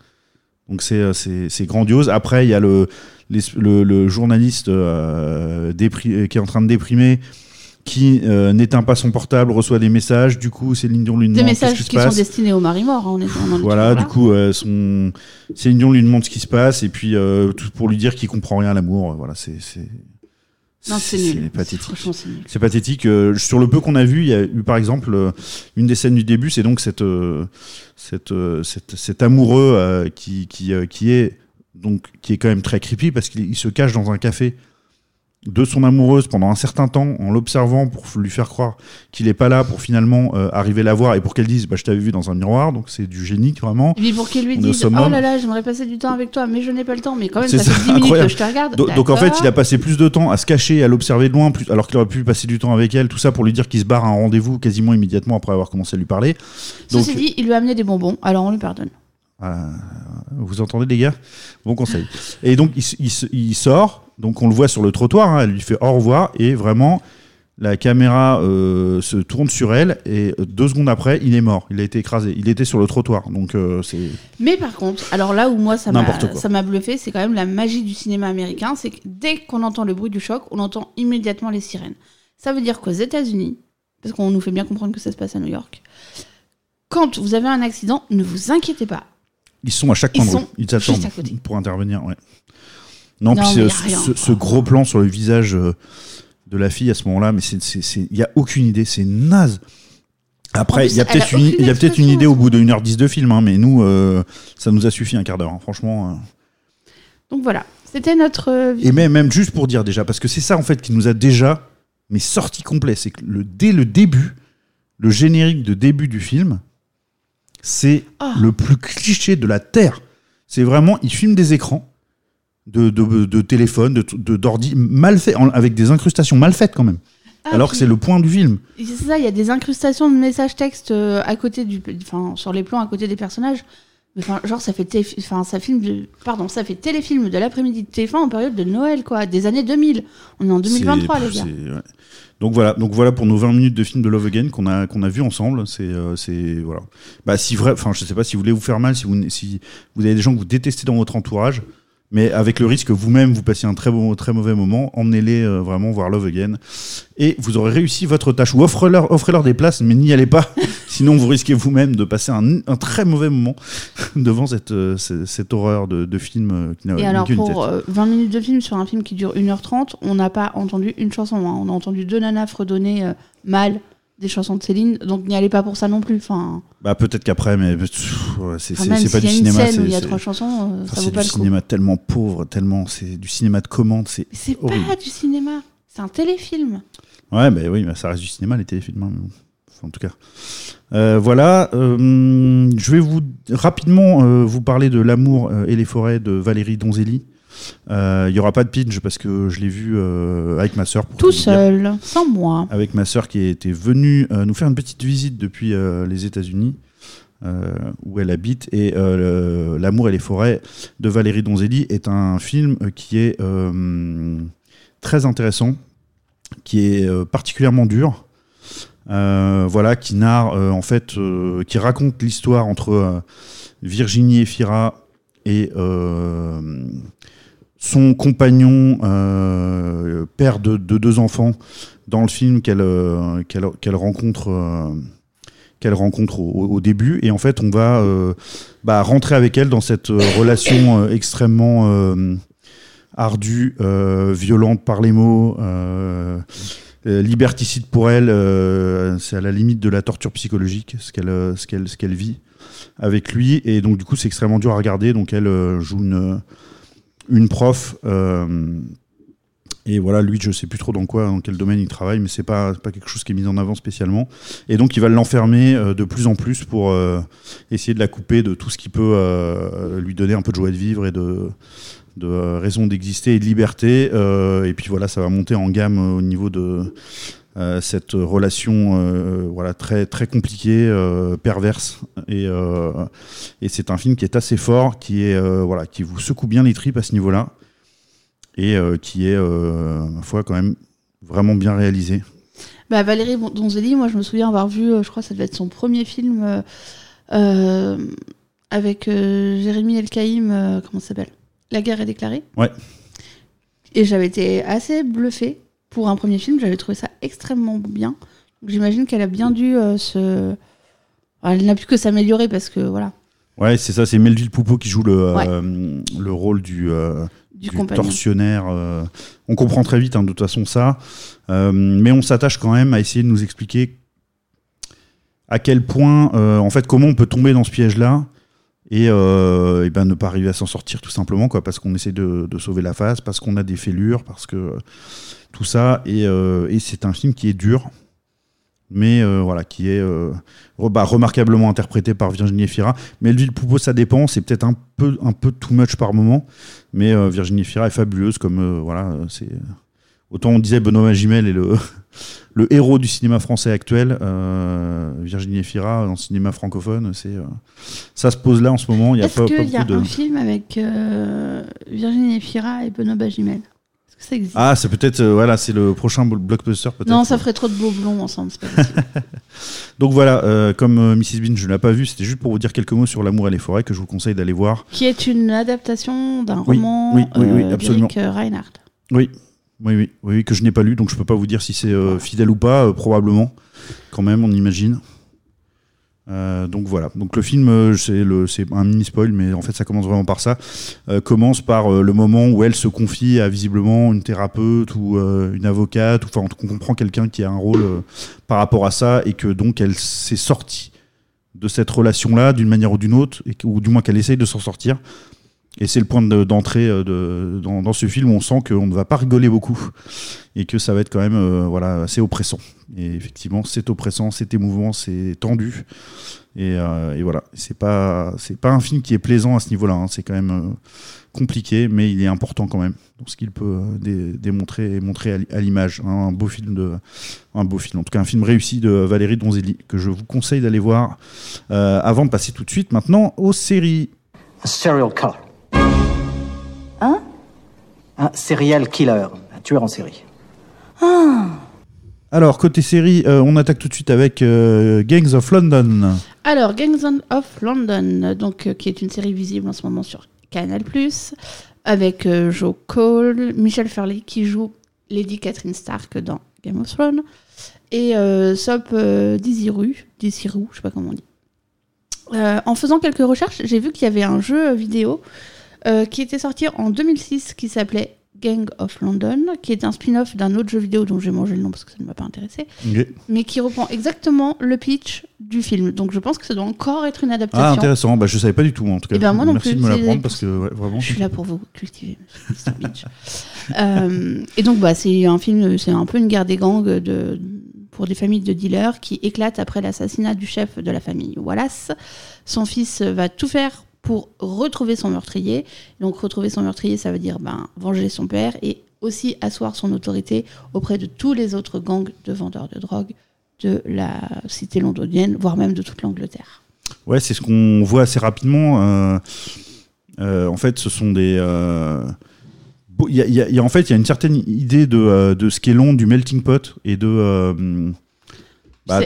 Donc c'est grandiose. Après il y a le le, journaliste qui est en train de déprimer qui euh, n'éteint pas son portable reçoit des messages du coup Céline Dion lui Des demande messages qu'est-ce qui qui se sont passe destinés aux maris morts. hein, on est, voilà, du coup, euh, son... Céline Dion lui demande ce qui se passe, et puis euh, tout pour lui dire qu'il comprend rien à l'amour. euh, Voilà, c'est. c'est- Non, c'est nul. pathétique. C'est pathétique. euh, sur le peu qu'on a vu, il y a eu par exemple euh, une des scènes du début, c'est donc cette, euh, cette, cette- cet amoureux qui, qui, qui est donc qui est quand même très creepy parce qu'il il se cache dans un café de son amoureuse pendant un certain temps en l'observant pour lui faire croire qu'il n'est pas là pour finalement euh, arriver la voir et pour qu'elle dise bah, je t'avais vu dans un miroir donc c'est du génie vraiment Et puis pour qu'il lui dise. Oh là là, j'aimerais passer du temps avec toi, mais je n'ai pas le temps. Mais quand même, ça, ça, fait 10 minutes incroyable. que je te regarde. Do- Donc en fait, il a passé plus de temps à se cacher et à l'observer de loin, plus- alors qu'il aurait pu passer du temps avec elle, tout ça pour lui dire qu'il se barre à un rendez-vous quasiment immédiatement après avoir commencé à lui parler. Donc, Ceci dit, il lui a amené des bonbons, alors on lui pardonne. Voilà. vous entendez les gars? Bon conseil. Et donc il, sort, donc on le voit sur le trottoir, hein, elle lui fait au revoir et vraiment la caméra euh, se tourne sur elle et euh, deux secondes après, il est mort, il a été écrasé, il était sur le trottoir, donc euh, c'est Mais par contre, alors là où moi ça m'a bluffé, c'est quand même la magie du cinéma américain, c'est que dès qu'on entend le bruit du choc, on entend immédiatement les sirènes. Ça veut dire qu'aux États-Unis, parce qu'on nous fait bien comprendre que ça se passe à New York, quand vous avez un accident, ne vous inquiétez pas. Ils sont à chaque Ils coin de rue. Ils attendent pour intervenir. Ouais. Non, Non, puis ce, ce- gros plan sur le visage euh, de la fille à ce moment-là, mais il n'y a aucune idée, c'est naze. Après, il y a peut-être une, y a idée au bout de 1h10 de film, hein, mais nous, euh, ça nous a suffi un quart d'heure, hein, franchement. euh. Donc voilà, c'était notre. Et même, même juste pour dire déjà, parce que c'est ça en fait qui nous a déjà mais sorti complet, c'est que le, dès le début, le générique de début du film, c'est Ah. le plus cliché de la terre. C'est vraiment, il filme des écrans de, de, de téléphone, de, de- d'ordi mal fait, en- avec des incrustations mal faites quand même. ah, alors que c'est le point du film. C'est ça, il y a des incrustations de messages textes euh, à côté du, enfin sur les plans à côté des personnages. Enfin, genre ça fait, enfin ça filme de, pardon, ça fait téléfilm de l'après-midi de TF1 en période de Noël quoi, des années 2000. On est en 2023 C'est- les gars. ouais. Donc voilà, donc voilà pour nos 20 minutes de film de Love Again qu'on a qu'on a vu ensemble. C'est euh, c'est voilà. Bah si vrai, enfin je sais pas si vous voulez vous faire mal, si vous si vous avez des gens que vous détestez dans votre entourage, mais avec le risque que vous-même vous passiez un très beau, très mauvais moment, emmenez-les euh, vraiment voir Love Again et vous aurez réussi votre tâche. Ou offrez-leur offrez-leur des places, mais n'y allez pas, sinon vous risquez vous-même de passer un, un très mauvais moment devant cette euh, cette, cette horreur de, de film euh, qui n'a Et alors pour tête. euh, 20 minutes de film sur un film qui dure 1h30, on n'a pas entendu une chanson. hein. On a entendu deux nanas fredonner euh, mal des chansons de Céline, donc n'y allez pas pour ça non plus. Enfin, Bah peut-être qu'après, mais c'est enfin, pas du y a une cinéma. scène où il y a trois chansons, euh, Enfin, ça c'est vaut du pas le coup. cinéma tellement pauvre, tellement c'est du cinéma de commande, c'est pas du cinéma, c'est un téléfilm. Ouais, bah oui, bah, ça reste du cinéma les téléfilms, hein, mais bon. Enfin, en tout cas. Euh, voilà, euh, je vais vous rapidement euh, vous parler de L'amour et les forêts de Valérie Donzelli. Il y aura pas de pitch parce que je l'ai vu avec ma sœur. Tout dire. seul, sans moi. Avec ma sœur qui était venue nous faire une petite visite depuis les États-Unis. où elle habite et L'amour et les forêts de Valérie Donzelli est un film qui est très intéressant, qui est particulièrement dur, voilà, qui narre euh, en fait, euh, qui raconte l'histoire entre euh, Virginie Efira et euh, son compagnon, euh, père de, de deux enfants, dans le film qu'elle euh, rencontre. euh, qu'elle rencontre au, début et en fait on va euh, bah, rentrer avec elle dans cette euh, relation euh, extrêmement euh, ardue, euh, violente par les mots, euh, liberticide pour elle, euh, c'est à la limite de la torture psychologique ce qu'elle euh, ce qu'elle ce qu'elle vit avec lui et donc du coup c'est extrêmement dur à regarder donc elle joue une une prof Et voilà, lui, je sais plus trop dans quoi, dans quel domaine il travaille, mais c'est pas, pas quelque chose qui est mis en avant spécialement. Et donc, il va l'enfermer de plus en plus pour essayer de la couper de tout ce qui peut lui donner un peu de joie de vivre et de, de euh, raison d'exister et de liberté. Euh, et puis voilà, ça va monter en gamme euh, au niveau de cette relation voilà, très, très compliquée, perverse. Et, et c'est un film qui est assez fort, qui, est, voilà, qui vous secoue bien les tripes à ce niveau-là. Et qui est, ma foi, quand même vraiment bien réalisé. Bah, Valérie Donzelli, moi je me souviens avoir vu, je crois que ça devait être son premier film avec euh, Jérémy Elkaïm, euh, comment ça s'appelle? La guerre est déclarée. Ouais. Et j'avais été assez bluffée pour un premier film, j'avais trouvé ça extrêmement bien. J'imagine qu'elle a bien dû euh, se. Enfin, elle n'a pu que s'améliorer parce que voilà, Ouais, c'est ça, c'est Melville Poupeau qui joue le, Ouais. euh, le rôle du, euh, du, du tortionnaire. on comprend très vite, hein, de toute façon, ça. Mais on s'attache quand même à essayer de nous expliquer à quel point, en fait, comment on peut tomber dans ce piège-là et, euh, et ben, ne pas arriver à s'en sortir tout simplement, quoi, parce qu'on essaie de, sauver la face, parce qu'on a des fêlures, parce que euh, tout ça. Et, euh, et c'est un film qui est dur, mais voilà, qui est bah, remarquablement interprété par Virginie Efira. Melville Poupeau, ça dépend, c'est peut-être un peu, un peu too much par moment, mais Virginie Efira est fabuleuse, comme voilà, c'est autant on disait Benoît Magimel est le le héros du cinéma français actuel. euh, Virginie Efira dans le cinéma francophone, c'est euh, ça se pose là en ce moment. Il y a Est-ce pas, pas qu'il y a beaucoup de un film avec euh, Virginie Efira et Benoît Bagimel Est-ce que ça existe? Ah, c'est peut-être voilà, c'est le prochain bl- blockbuster peut-être. Non, ça ferait trop de beaux blonds ensemble, c'est pas possible. Donc voilà, comme Mrs Bean, je ne l'ai pas vu, c'était juste pour vous dire quelques mots sur L'amour et les forêts que je vous conseille d'aller voir. qui est une adaptation d'un Oui, roman oui, oui, oui, absolument. d'Eric, Reinhardt. Oui, oui, oui, que je n'ai pas lu, donc je peux pas vous dire si c'est euh, fidèle ou pas, euh, probablement, quand même, on imagine. Euh, donc voilà, donc le film, c'est un mini spoil, mais en fait ça commence vraiment par ça. Commence par le moment où elle se confie à visiblement une thérapeute ou une avocate, enfin on comprend quelqu'un qui a un rôle par rapport à ça et que donc elle s'est sortie de cette relation-là d'une manière ou d'une autre, ou du moins qu'elle essaye de s'en sortir. Et c'est le point de- d'entrée euh, dans, ce film où on sent qu'on ne va pas rigoler beaucoup et que ça va être quand même euh, voilà, assez oppressant. Et effectivement, c'est oppressant, c'est émouvant, c'est tendu. Et, euh, voilà, c'est pas pas un film qui est plaisant à ce niveau-là. hein. C'est quand même compliqué, mais il est important quand même dans ce qu'il peut dé- démontrer et montrer à, l'image. hein. Un beau film de un beau film, en tout cas un film réussi de Valérie Donzelli que je vous conseille d'aller voir avant de passer tout de suite maintenant aux séries. Un serial killer. Un serial killer. Un tueur en série. Alors, côté série, euh, on attaque tout de suite avec euh, Gangs of London. Alors, Gangs of London, donc, euh, qui est une série visible en ce moment sur Canal+, avec euh, Joe Cole, Michel Farley qui joue Lady Catherine Stark dans Game of Thrones, et euh, Sop euh, Disiru, Disiru, je sais pas comment on dit. Euh, en faisant quelques recherches, j'ai vu qu'il y avait un jeu vidéo euh, qui était sorti en 2006 qui s'appelait Gang of London, qui est un spin-off d'un autre jeu vidéo dont j'ai mangé le nom parce que ça ne m'a pas intéressé mais qui reprend exactement le pitch du film. Donc je pense que ça doit encore être une Ah, adaptation. intéressant. Bah, je savais pas du tout, en tout cas. Eh ben, moi non Merci plus, de me l'apprendre parce que ouais, vraiment. je suis là pour vous cultiver, Mr. Beach. Euh, et donc bah, c'est un film, c'est un peu une guerre des gangs de, pour des familles de dealers qui éclatent après l'assassinat du chef de la famille Wallace. Son fils va tout faire pour retrouver son meurtrier. Donc retrouver son meurtrier, ça veut dire ben, venger son père et aussi asseoir son autorité auprès de tous les autres gangs de vendeurs de drogue de la cité londonienne, voire même de toute l'Angleterre. Ouais, c'est ce qu'on voit assez rapidement. euh, euh, en fait, ce sont des. euh, y a- il y a- il y a- en fait, il y a une certaine idée de, euh, de ce qu'est Londres, du melting pot et de. euh, bah,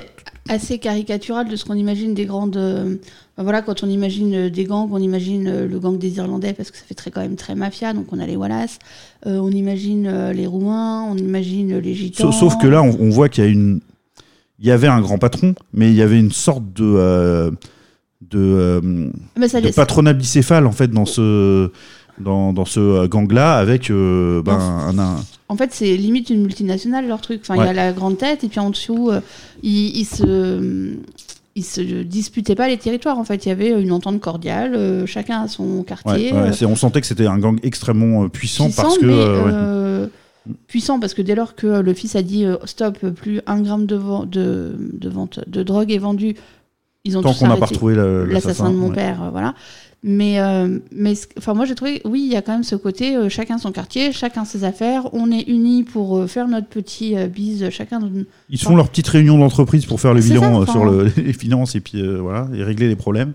assez caricatural de ce qu'on imagine des grandes. euh, ben voilà, quand on imagine euh, des gangs, on imagine euh, le gang des Irlandais parce que ça fait très, quand même très mafia. Donc on a les Wallace, euh, on imagine les Roumains, on imagine les Gitans. Sauf, que là, on, on voit qu'il y a une. Il y avait un grand patron, mais il y avait une sorte de. euh, de, Mais ça de patronat bicéphale, en fait, dans ce. Dans, dans ce euh, gang-là, avec euh, ben, un, un- En fait, c'est limite une multinationale leur truc. Enfin, il y a la grande tête et puis en dessous, euh, ils, ils se. Ils se disputaient pas les territoires. En fait, il y avait une entente cordiale. euh, chacun a son quartier. ouais, euh, on sentait que c'était un gang extrêmement euh, puissant, puissant, parce que. mais, ouais. puissant parce que dès lors que le fils a dit stop, plus un gramme de, de, de vente de drogue est vendu, ils ont Tant tous qu'on n'a pas arrêté. retrouvé le- l'assassin de mon père, voilà. Mais, euh, mais enfin, moi j'ai trouvé, oui, il y a quand même ce côté, euh, chacun son quartier, chacun ses affaires, on est unis pour euh, faire notre petit euh, bise, chacun. notre- Ils se font leur petite réunion d'entreprise pour faire le bilan euh, sur le- les finances et puis euh, voilà et régler les problèmes.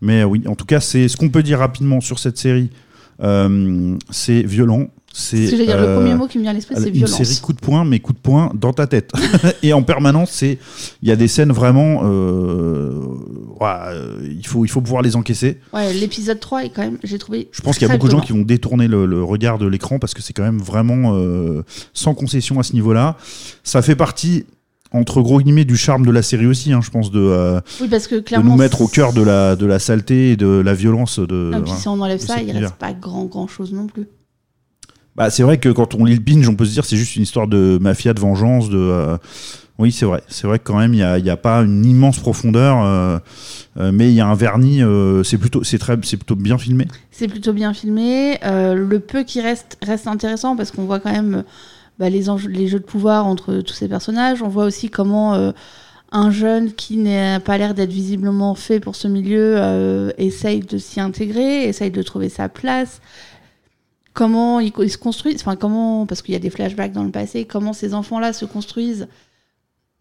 Mais oui, en tout cas, c'est ce qu'on peut dire rapidement sur cette série. Euh, c'est violent. C'est Ce le euh, premier mot qui me vient à l'esprit, c'est une violence. série coup de poing, mais coup de poing dans ta tête. et en permanence, c'est il y a des scènes vraiment. euh, euh, il faut il faut pouvoir les encaisser. Ouais, l'épisode 3 est quand même, j'ai trouvé. Je pense qu'il y a beaucoup de gens qui vont détourner le, le regard de l'écran parce que c'est quand même vraiment euh, sans concession à ce niveau-là. Ça fait partie, entre gros guillemets, du charme de la série aussi, hein, je pense, de, euh, Oui, parce que de nous mettre au cœur de la, de la saleté et de la violence. De, puis si on enlève ça, il univers. reste pas grand grand chose non plus. Bah, c'est vrai que quand on lit le binge, on peut se dire c'est juste une histoire de mafia, de vengeance, de. euh, Oui, c'est vrai. C'est vrai que quand même, il n'y a, pas une immense profondeur, euh, euh, mais il y a un vernis. c'est plutôt, c'est très, c'est plutôt bien filmé. C'est plutôt bien filmé. Le peu qui reste reste intéressant parce qu'on voit quand même bah, les, les jeux de pouvoir entre tous ces personnages. On voit aussi comment un jeune qui n'a pas l'air d'être visiblement fait pour ce milieu essaye de s'y intégrer, essaye de trouver sa place. Comment ils, se construisent, enfin comment, parce qu'il y a des flashbacks dans le passé, comment ces enfants-là se construisent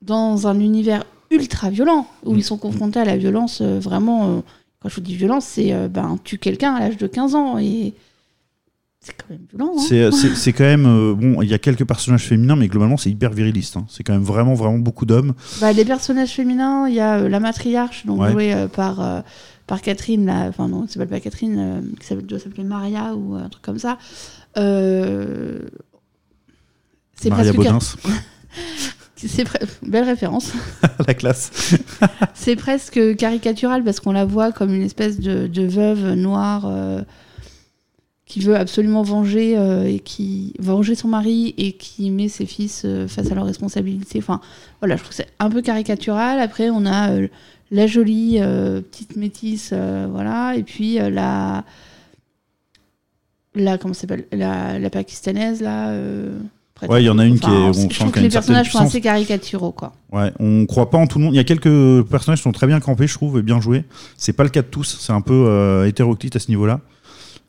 dans un univers ultra violent où Mm. ils sont confrontés à la violence euh, vraiment. euh, quand je vous dis violence, c'est euh, ben, tue quelqu'un à l'âge de 15 ans et c'est quand même violent. hein. C'est, c'est, quand même euh, bon. Il y a quelques personnages féminins, mais globalement, c'est hyper viriliste. hein. C'est quand même vraiment, vraiment beaucoup d'hommes. Bah, les personnages féminins, il y a euh, la matriarche, donc Ouais. jouée euh, par, euh, par Catherine, là, enfin non, elle s'appelle pas Catherine, euh, qui doit s'appeler Maria ou un truc comme ça. Euh, C'est Maria C'est Belle référence. la classe. C'est presque caricatural parce qu'on la voit comme une espèce de, de veuve noire euh, qui veut absolument venger euh, et qui venger son mari et qui met ses fils euh, face à leurs responsabilités. Enfin, voilà, je trouve que c'est un peu caricatural. Après, on a euh, la jolie euh, petite métisse, euh, voilà, et puis euh, la la comment ça s'appelle la, la pakistanaise là. euh, Ouais, il y en a une qui est- on je trouve que les personnages sont assez caricaturaux, quoi. Ouais, on croit pas en tout le monde. Il y a quelques personnages qui sont très bien campés, je trouve, et bien joués. C'est pas le cas de tous. C'est un peu euh, hétéroclite à ce niveau-là.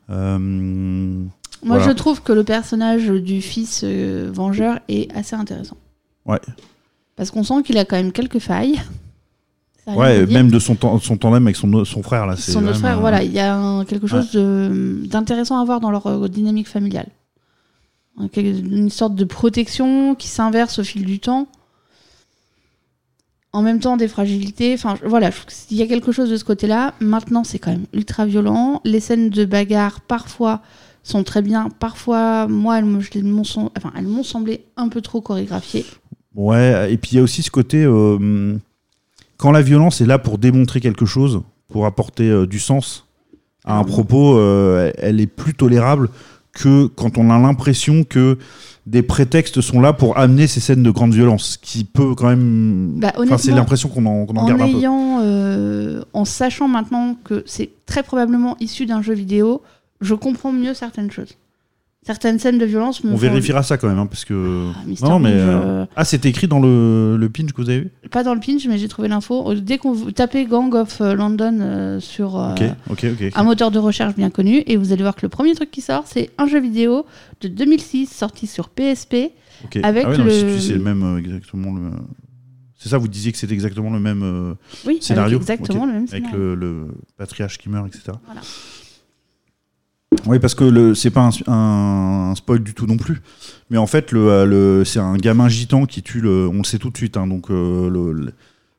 Euh, Moi, voilà. je trouve que le personnage du fils vengeur est assez intéressant. Ouais. Parce qu'on sent qu'il a quand même quelques failles. Ouais, même de son, tan- son tandem avec son, son frère là. Son autre frère, même, euh, voilà, il y a un- quelque chose d'intéressant à voir dans leur euh, dynamique familiale. Une sorte de protection qui s'inverse au fil du temps. En même temps, des fragilités. Enfin, voilà, qu'il y a quelque chose de ce côté-là. Maintenant, c'est quand même ultra violent. Les scènes de bagarre, parfois, sont très bien. Parfois, moi, m'ont enfin, elles m'ont semblé un peu trop chorégraphiées. Ouais, et puis il y a aussi ce côté euh, quand la violence est là pour démontrer quelque chose, pour apporter euh, du sens à un propos, euh, elle est plus tolérable que quand on a l'impression que des prétextes sont là pour amener ces scènes de grande violence, ce qui peut quand même. Bah, Enfin, c'est l'impression qu'on en, en garde un peu. ayant, euh, en sachant maintenant que c'est très probablement issu d'un jeu vidéo, je comprends mieux certaines choses. Certaines scènes de violence On vérifiera ça quand même, hein, parce que. Non, mais. Binge, euh, euh, Ah, c'est écrit dans le, le pinch que vous avez vu Pas dans le pinch, mais j'ai trouvé l'info. Dès qu'on tapez Gang of euh, London euh, sur euh, Ok, ok, ok. un moteur de recherche bien connu, et vous allez voir que le premier truc qui sort, c'est un jeu vidéo de 2006 sorti sur PSP. ok. avec ah ouais, le- c'est le même, euh, exactement le. C'est ça, vous disiez que c'était exactement le même euh, Oui, scénario avec exactement le même Avec scénario. le, le patriarche qui meurt, etc. Voilà. Oui, parce que le, c'est pas un, spoil du tout non plus. Mais en fait, euh, c'est un gamin gitan qui tue le. On le sait tout de suite. hein, donc, euh,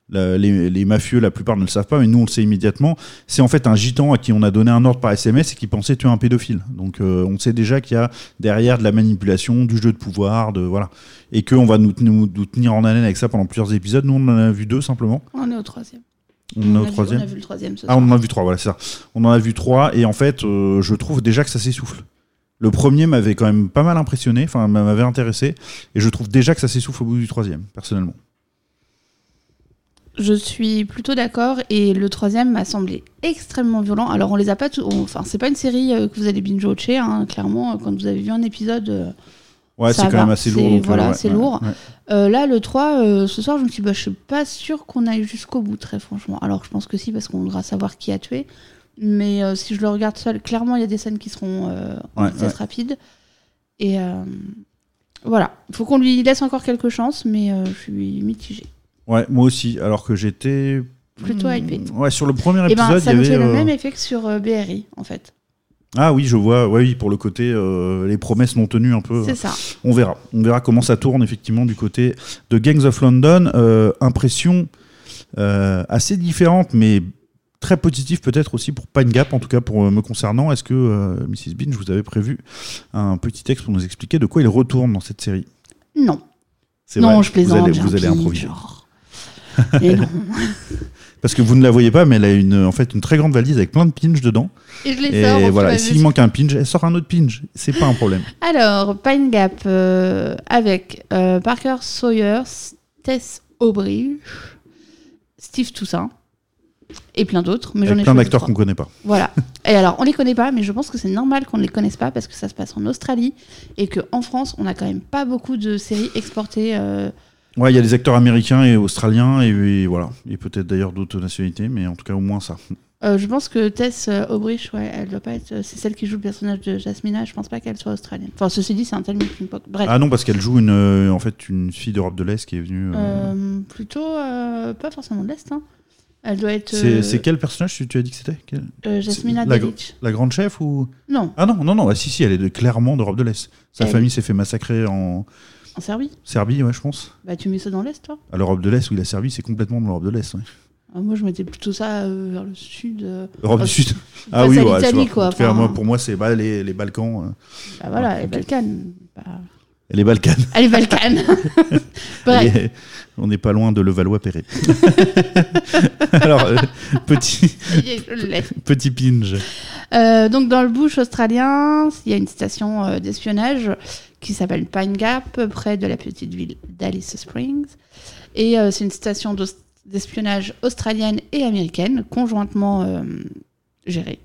les, mafieux, la plupart ne le savent pas, mais nous, on le sait immédiatement. C'est en fait un gitan à qui on a donné un ordre par SMS et qui pensait tuer un pédophile. Donc, euh, on sait déjà qu'il y a derrière de la manipulation, du jeu de pouvoir, de voilà. Et qu'on va nous, nous, nous tenir en haleine avec ça pendant plusieurs épisodes. Nous, on en a vu deux simplement. On est au troisième. On, a vu- troisième. on a vu le troisième ce Ah, soir. on en a vu trois, voilà, c'est ça. On en a vu trois, et en fait, euh, je trouve déjà que ça s'essouffle. Le premier m'avait quand même pas mal impressionné, enfin, m'avait intéressé, et je trouve déjà que ça s'essouffle au bout du troisième, personnellement. Je suis plutôt d'accord et le troisième m'a semblé extrêmement violent. Alors on les a pas tous, enfin c'est pas une série euh, que vous allez binge watcher, hein, clairement. euh, Quand vous avez vu un épisode, euh, Ouais, c'est quand même assez lourd. euh, voilà, c'est lourd. ouais. Euh, là, le 3, euh, ce soir, je me suis dit, bah, je suis pas sûre qu'on aille jusqu'au bout, très franchement. Alors, je pense que si, parce qu'on voudra savoir qui a tué. Mais euh, si je le regarde seul, clairement, il y a des scènes qui seront euh, en Ouais, vitesse ouais. rapide. Et euh, voilà. Il faut qu'on lui laisse encore quelques chances, mais euh, je suis mitigée. Ouais, moi aussi. Alors que j'étais. Plutôt Hmm, hypée. Ouais, sur le premier Et épisode, ben, il ça y nous avait. fait le euh, même effet que sur euh, BRI, en fait. Ah oui, je vois. Ouais, oui, pour le côté euh, les promesses non tenues un peu. C'est ça. On verra. On verra comment ça tourne effectivement du côté de Gangs of London. Euh, impression euh, assez différente, mais très positive peut-être aussi pour Pine Gap, en tout cas pour me concernant. Est-ce que Mrs Bean, je vous avais prévu un petit texte pour nous expliquer de quoi il retourne dans cette série? Non. C'est Non, vrai, je plaisante. Vous allez, vous improviser. genre. Et non. Parce que vous ne la voyez pas, mais elle a une, en fait une très grande valise avec plein de pinches dedans. Et je les. Et voilà, s'il manque un pinch, elle sort un autre pinch. C'est pas un problème. Alors, Pine Gap euh, avec euh, Parker Sawyer, Tess Aubry, Steve Toussaint et plein d'autres. Mais j'en ai plein d'acteurs qu'on connaît pas. Voilà. Et alors, on les connaît pas, mais je pense que c'est normal qu'on ne les connaisse pas parce que ça se passe en Australie et qu'en France, on n'a quand même pas beaucoup de séries exportées. euh, Ouais, il y a des acteurs américains et australiens et, et voilà. Et peut-être d'ailleurs d'autres nationalités, mais en tout cas au moins ça. euh, je pense que Tess euh, Aubry, ouais, elle doit pas être. C'est celle qui joue le personnage de Jasmina. Je pense pas qu'elle soit australienne. Enfin, ceci dit, c'est un tel pot. Bref. Ah non, parce qu'elle joue une, euh, en fait une fille d'Europe de l'Est qui est venue. euh, Euh, plutôt euh, pas forcément de l'Est. Hein. Elle doit être. c'est, euh, quel personnage tu tu as dit que c'était? Quel- euh, Jasmina la, la grande chef ou? Non, Ah non, non, non. Ah, si, si, elle est de- clairement d'Europe de l'Est. Sa Elle- famille s'est fait massacrer en en Serbie. Serbie, ouais, je pense. Bah tu mets ça dans l'Est, toi? À l'Europe de l'Est, oui, la Serbie, c'est complètement de l'Europe de l'Est. ouais. Ah, Moi, je mettais plutôt ça euh, vers le sud. euh, Europe du Sud. Ah oui, ouais, tu vois. quoi, En tout cas, enfin. moi, pour moi, c'est bah, les, les Balkans. euh, Bah voilà, Ouais, les. Balkans. Bah... les Balkans. Ah, les Balkans on n'est pas loin de Levallois-Perret. Alors, euh, petit, petit pinge. Euh, donc dans le bush australien, il y a une station euh, d'espionnage qui s'appelle Pine Gap, près de la petite ville d'Alice Springs. Et euh, c'est une station d'espionnage australienne et américaine, conjointement euh, gérée.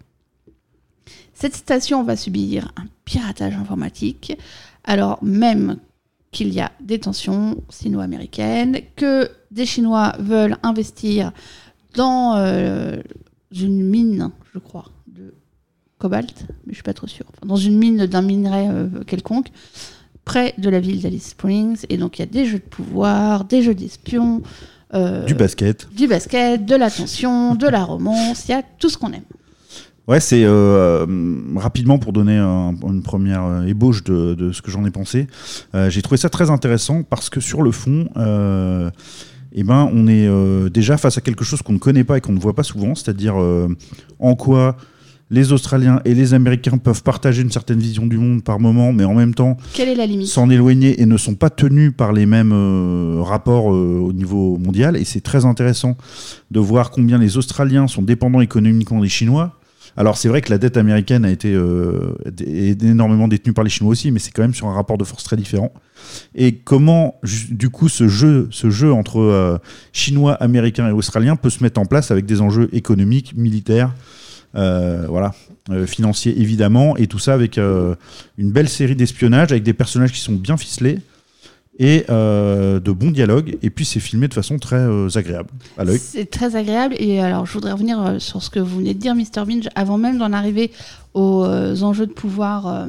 Cette station va subir un piratage informatique, alors même qu'il y a des tensions sino-américaines, que des Chinois veulent investir dans euh, une mine, je crois, cobalt, mais je suis pas trop sûre. Dans une mine d'un minerai euh, quelconque, près de la ville d'Alice Springs. Et donc il y a des jeux de pouvoir, des jeux d'espions, euh, Du basket. du basket, de la tension, de la romance, il y a tout ce qu'on aime. Ouais, c'est euh, rapidement pour donner un- une première ébauche de, de ce que j'en ai pensé. Euh, J'ai trouvé ça très intéressant parce que sur le fond, eh ben, on est déjà face à quelque chose qu'on ne connaît pas et qu'on ne voit pas souvent, c'est-à-dire en quoi les Australiens et les Américains peuvent partager une certaine vision du monde par moment, mais en même temps s'en éloigner et ne sont pas tenus par les mêmes euh, rapports euh, au niveau mondial. Et c'est très intéressant de voir combien les Australiens sont dépendants économiquement des Chinois. Alors c'est vrai que la dette américaine a été euh, est énormément détenue par les Chinois aussi, mais c'est quand même sur un rapport de force très différent. Et comment du coup ce jeu, ce jeu entre Chinois, Américains et Australiens peut se mettre en place avec des enjeux économiques, militaires, voilà, euh, financiers évidemment, et tout ça avec euh, une belle série d'espionnage avec des personnages qui sont bien ficelés et euh, de bons dialogues. Et puis c'est filmé de façon très euh, agréable. C'est très agréable. Et alors, je voudrais revenir euh, sur ce que vous venez de dire, Mr. Binge, avant même d'en arriver aux euh, enjeux de pouvoir, euh,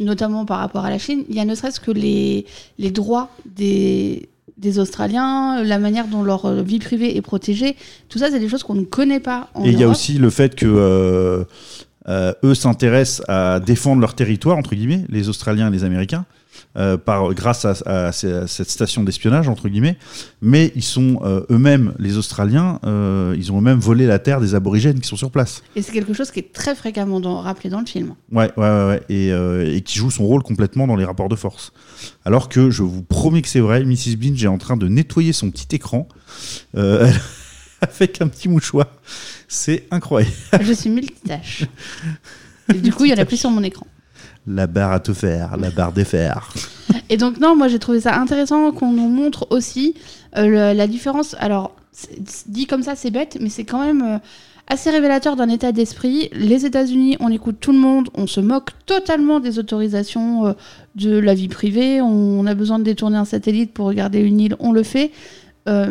notamment par rapport à la Chine. Il y a ne serait-ce que les droits des, des Australiens, la manière dont leur euh, vie privée est protégée. Tout ça, c'est des choses qu'on ne connaît pas en Et il y a aussi le fait que euh, euh, eux s'intéressent à défendre leur territoire, entre guillemets, les Australiens et les Américains, euh, par, grâce à, à ces- à cette station d'espionnage, entre guillemets. Mais ils sont euh, eux-mêmes, les Australiens, euh, ils ont eux-mêmes volé la terre des aborigènes qui sont sur place. Et c'est quelque chose qui est très fréquemment dans- rappelé dans le film. Ouais, ouais, ouais, ouais. Et, et qui joue son rôle complètement dans les rapports de force. Alors que je vous promets que c'est vrai, Mrs. Binge est en train de nettoyer son petit écran avec un petit mouchoir. C'est incroyable. Je suis multitâche. Et du coup, il y en a plus sur mon écran. La barre à te faire, la barre des fers. Et donc, non, moi j'ai trouvé ça intéressant qu'on nous montre aussi euh, la différence. Alors, dit comme ça, c'est bête, mais c'est quand même euh, assez révélateur d'un état d'esprit. Les États-Unis, on écoute tout le monde, on se moque totalement des autorisations euh, de la vie privée. On, a besoin de détourner un satellite pour regarder une île, on le fait.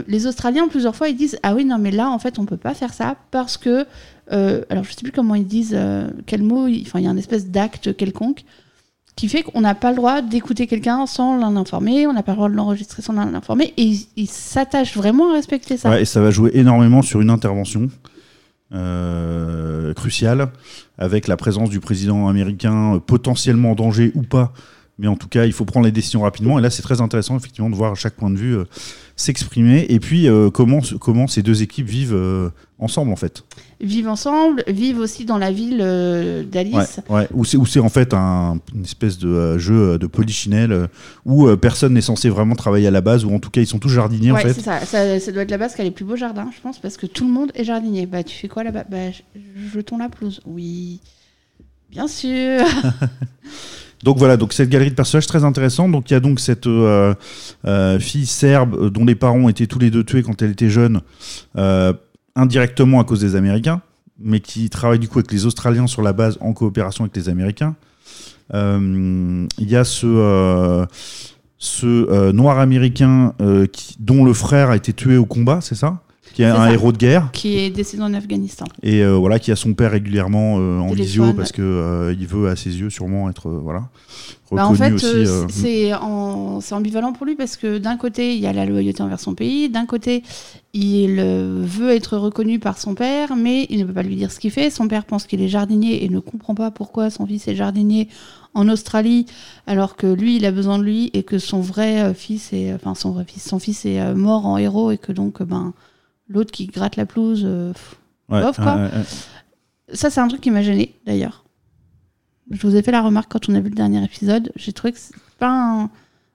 Les Australiens, plusieurs fois, ils disent Ah oui, non, mais là, en fait, on peut pas faire ça parce que. Euh, alors, je sais plus comment ils disent, euh, quel mot, enfin, il y a un espèce d'acte quelconque qui fait qu'on n'a pas le droit d'écouter quelqu'un sans l'en informer, on n'a pas le droit de l'enregistrer sans l'en informer, et ils s'attachent vraiment à respecter ça. Ouais, et ça va jouer énormément sur une intervention euh, cruciale, avec la présence du président américain potentiellement en danger ou pas. Mais en tout cas, il faut prendre les décisions rapidement. Et là, c'est très intéressant, effectivement, de voir chaque point de vue euh, s'exprimer. Et puis, euh, comment, comment ces deux équipes vivent euh, ensemble, en fait. Vivent ensemble, vivent aussi dans la ville Ouais, d'Alice. ouais. Où c'est en fait un, une espèce de jeu de polichinelle où personne n'est censé vraiment travailler à la base, ou en tout cas, ils sont tous jardiniers, Ouais, en fait. c'est ça. ça. ça doit être la base qui a les plus beaux jardins, je pense, parce que tout le monde est jardinier. Bah, tu fais quoi là-bas? Bah, je- jetons la pelouse. Oui, bien sûr. Donc voilà, donc cette galerie de personnages très intéressante. Donc il y a donc cette euh, euh, fille serbe euh, dont les parents étaient tous les deux tués quand elle était jeune, indirectement à cause des Américains, mais qui travaille du coup avec les Australiens sur la base en coopération avec les Américains. Il y a ce, noir américain dont le frère a été tué au combat, c'est ça? Qui est, un ça. héros de guerre qui est décédé en Afghanistan. et euh, voilà qui a son père régulièrement euh, en visio parce que euh, il veut à ses yeux sûrement être euh, voilà reconnu Bah, en fait, aussi. c'est en- c'est ambivalent pour lui parce que d'un côté, il y a la loyauté envers son pays, d'un côté, il veut être reconnu par son père, mais il ne peut pas lui dire ce qu'il fait. Son père pense qu'il est jardinier et ne comprend pas pourquoi son fils est jardinier en Australie, alors que lui, il a besoin de lui et que son vrai fils est, enfin son vrai fils, son fils est mort en héros et que donc, ben, l'autre qui gratte la pelouse. euh, pff, ouais, bof, quoi. ouais, ouais. ça, c'est un truc qui m'a gêné d'ailleurs. Je vous ai fait la remarque quand on a vu le dernier épisode. J'ai trouvé que c'est pas un.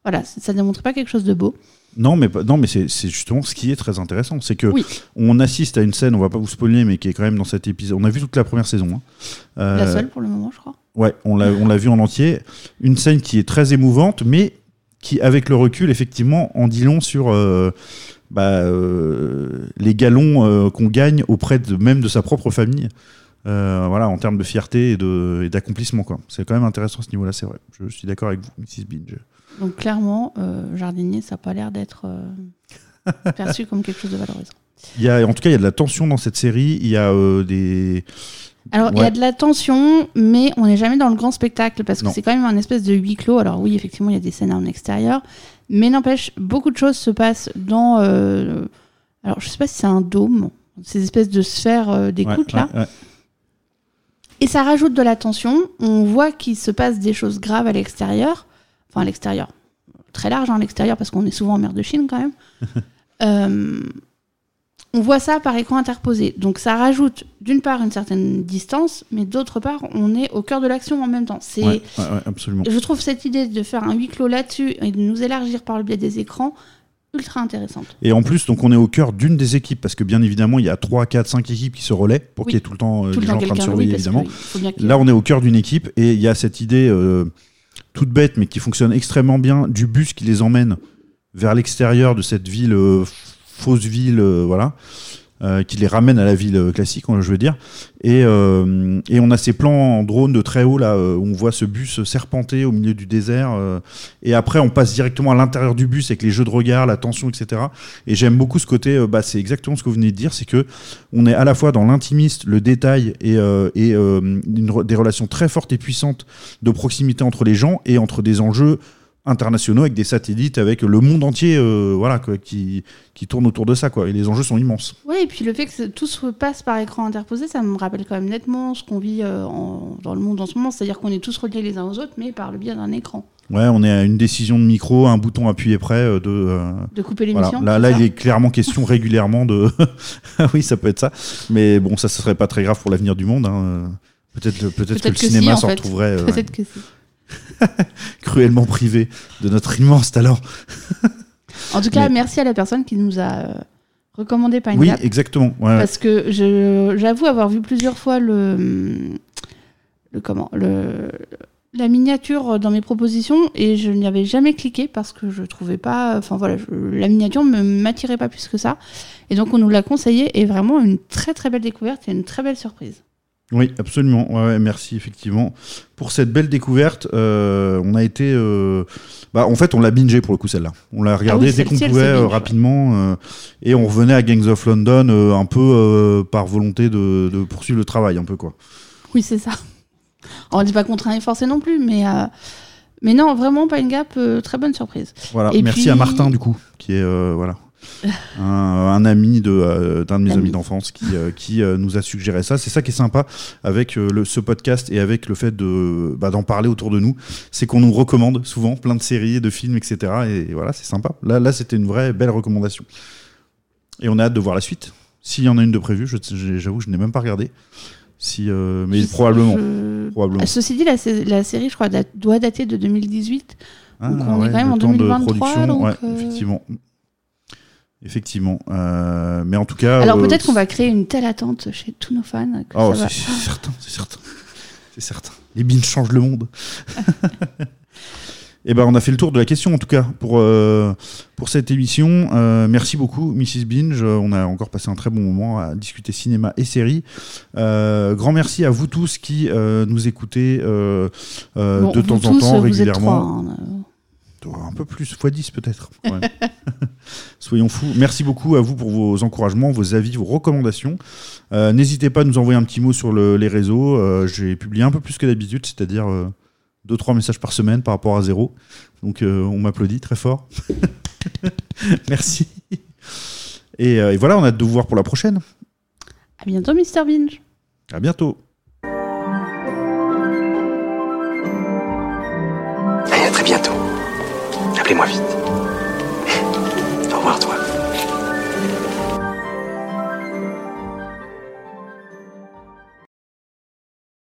Voilà, ça ça démontre pas quelque chose de beau. Non, mais, non, mais c'est justement ce qui est très intéressant. C'est que Oui. on assiste à une scène, on va pas vous spoiler, mais qui est quand même dans cet épisode. On a vu toute la première saison. hein. Euh, La seule pour le moment, je crois. Ouais, on l'a on l'a vu en entier. Une scène qui est très émouvante, mais qui, avec le recul, effectivement, en dit long sur euh, bah, euh, les galons euh, qu'on gagne auprès de, même de sa propre famille. Euh, voilà, en termes de fierté et d'accomplissement. quoi. C'est quand même intéressant à ce niveau-là, c'est vrai. Je suis d'accord avec vous, Mrs. Binge. Donc clairement, euh, jardinier, ça n'a pas l'air d'être euh, perçu comme quelque chose de valorisant. Il y a, en tout cas, il y a de la tension dans cette série. Il y a des. Alors, il y a de la tension, mais on n'est jamais dans le grand spectacle parce que c'est quand même un espèce de huis clos. Alors oui, effectivement, il y a des scènes en extérieur, mais n'empêche, beaucoup de choses se passent dans... euh, alors, je sais pas si c'est un dôme, ces espèces de sphères euh, d'écoute, Ouais, là. ouais, ouais. Et ça rajoute de la tension. On voit qu'il se passe des choses graves à l'extérieur. Enfin, à l'extérieur. Très large, hein, à l'extérieur, parce qu'on est souvent en mer de Chine quand même. Euh, on voit ça par écran interposé. Donc ça rajoute d'une part une certaine distance, mais d'autre part, on est au cœur de l'action en même temps. C'est, Ouais, ouais, ouais, absolument. Je trouve cette idée de faire un huis clos là-dessus et de nous élargir par le biais des écrans ultra intéressante. Et en plus, donc on est au cœur d'une des équipes, parce que bien évidemment, il y a 3, 4, 5 équipes qui se relaient pour Oui. qu'il y ait tout le temps euh, Tout le des gens en train de surveiller, oui, évidemment. que Là, on est au cœur d'une équipe et il y a cette idée euh, toute bête, mais qui fonctionne extrêmement bien, du bus qui les emmène vers l'extérieur de cette ville, euh, fausse ville, euh, voilà, euh, qui les ramène à la ville euh, classique, je veux dire. Et, on a ces plans en drone de très haut, là, où on voit ce bus serpenter au milieu du désert. et après, on passe directement à l'intérieur du bus avec les jeux de regard, la tension, etc. Et j'aime beaucoup ce côté, bah, c'est exactement ce que vous venez de dire, c'est que on est à la fois dans l'intimiste, le détail et, et des relations très fortes et puissantes de proximité entre les gens et entre des enjeux internationaux avec des satellites, avec le monde entier euh, voilà, quoi, qui, qui tourne autour de ça. Quoi. Et les enjeux sont immenses. Oui, et puis le fait que tout se passe par écran interposé, ça me rappelle quand même nettement ce qu'on vit euh, en- dans le monde en ce moment. C'est-à-dire qu'on est tous reliés les uns aux autres, mais par le biais d'un écran. Ouais, on est à une décision de micro, un bouton appuyé près euh, de. euh, De couper voilà. l'émission. Là, c'est là ça il est clairement question régulièrement de. Oui, ça peut être ça. Mais bon, ça, ce serait pas très grave pour l'avenir du monde. hein. Peut-être peut que le si, cinéma en s'en fait. retrouverait Peut-être que si. cruellement privé de notre immense talent. En tout cas, Mais- merci à la personne qui nous a euh, recommandé Pine Oui, Gap. exactement. Ouais. Parce que j'avoue avoir vu plusieurs fois le, le comment le la miniature dans mes propositions et je n'y avais jamais cliqué parce que je trouvais pas. Enfin voilà, je- la miniature ne m'attirait pas plus que ça. Et donc on nous l'a conseillé et vraiment une très très belle découverte et une très belle surprise. Oui, absolument. Ouais, ouais, merci effectivement pour cette belle découverte. Euh, on a été, euh, bah, en fait, on l'a bingé pour le coup celle-là. On l'a regardé Ah oui, dès qu'on pouvait euh, binge, rapidement et on revenait à Gangs of London un peu par volonté de, de poursuivre le travail, un peu quoi. Oui, c'est ça. On n'est pas contraint et forcé non plus, mais, mais non, vraiment pas une gap, très bonne surprise. Voilà. Et merci puis- à Martin du coup, qui est voilà. Un, un ami euh, d'un de mes Ami. amis d'enfance qui, euh, qui euh, nous a suggéré ça. C'est ça qui est sympa avec le, ce podcast et avec le fait de bah, d'en parler autour de nous, c'est qu'on nous recommande souvent plein de séries, de films, etc. Et voilà, c'est sympa. Là, là, c'était une vraie belle recommandation. Et on a hâte de voir la suite. S'il y en a une de prévue, j'avoue, je n'ai même pas regardé. Si, euh, mais Je- probablement, je- probablement. Ceci dit, la, la série, je crois, date- doit dater de 2018. Donc, on est quand même en temps de 2023, production, donc, ouais, euh, effectivement. Effectivement. Euh, mais en tout cas. Alors euh, peut-être qu'on va créer une telle attente chez tous nos fans. Que Oh, ça va- c'est certain, c'est certain. C'est certain. Les bins changent le monde. Et ben, on a fait le tour de la question en tout cas pour, euh, pour cette émission. Euh, merci beaucoup, Mrs. Binge. On a encore passé un très bon moment à discuter cinéma et séries. Euh, grand merci à vous tous qui euh, nous écoutez Bon, de temps en tous, temps, vous êtes régulièrement. trois, hein. Un peu plus, x 10 peut-être. Ouais. Soyons fous. Merci beaucoup à vous pour vos encouragements, vos avis, vos recommandations. Euh, N'hésitez pas à nous envoyer un petit mot sur le- les réseaux. Euh, J'ai publié un peu plus que d'habitude, c'est-à-dire 2-3 messages par semaine par rapport à zéro. Donc euh, on m'applaudit très fort. Merci. Et, euh, et voilà, on a hâte de vous voir pour la prochaine. À bientôt, Mr. Binge. À bientôt. Appelez-moi vite.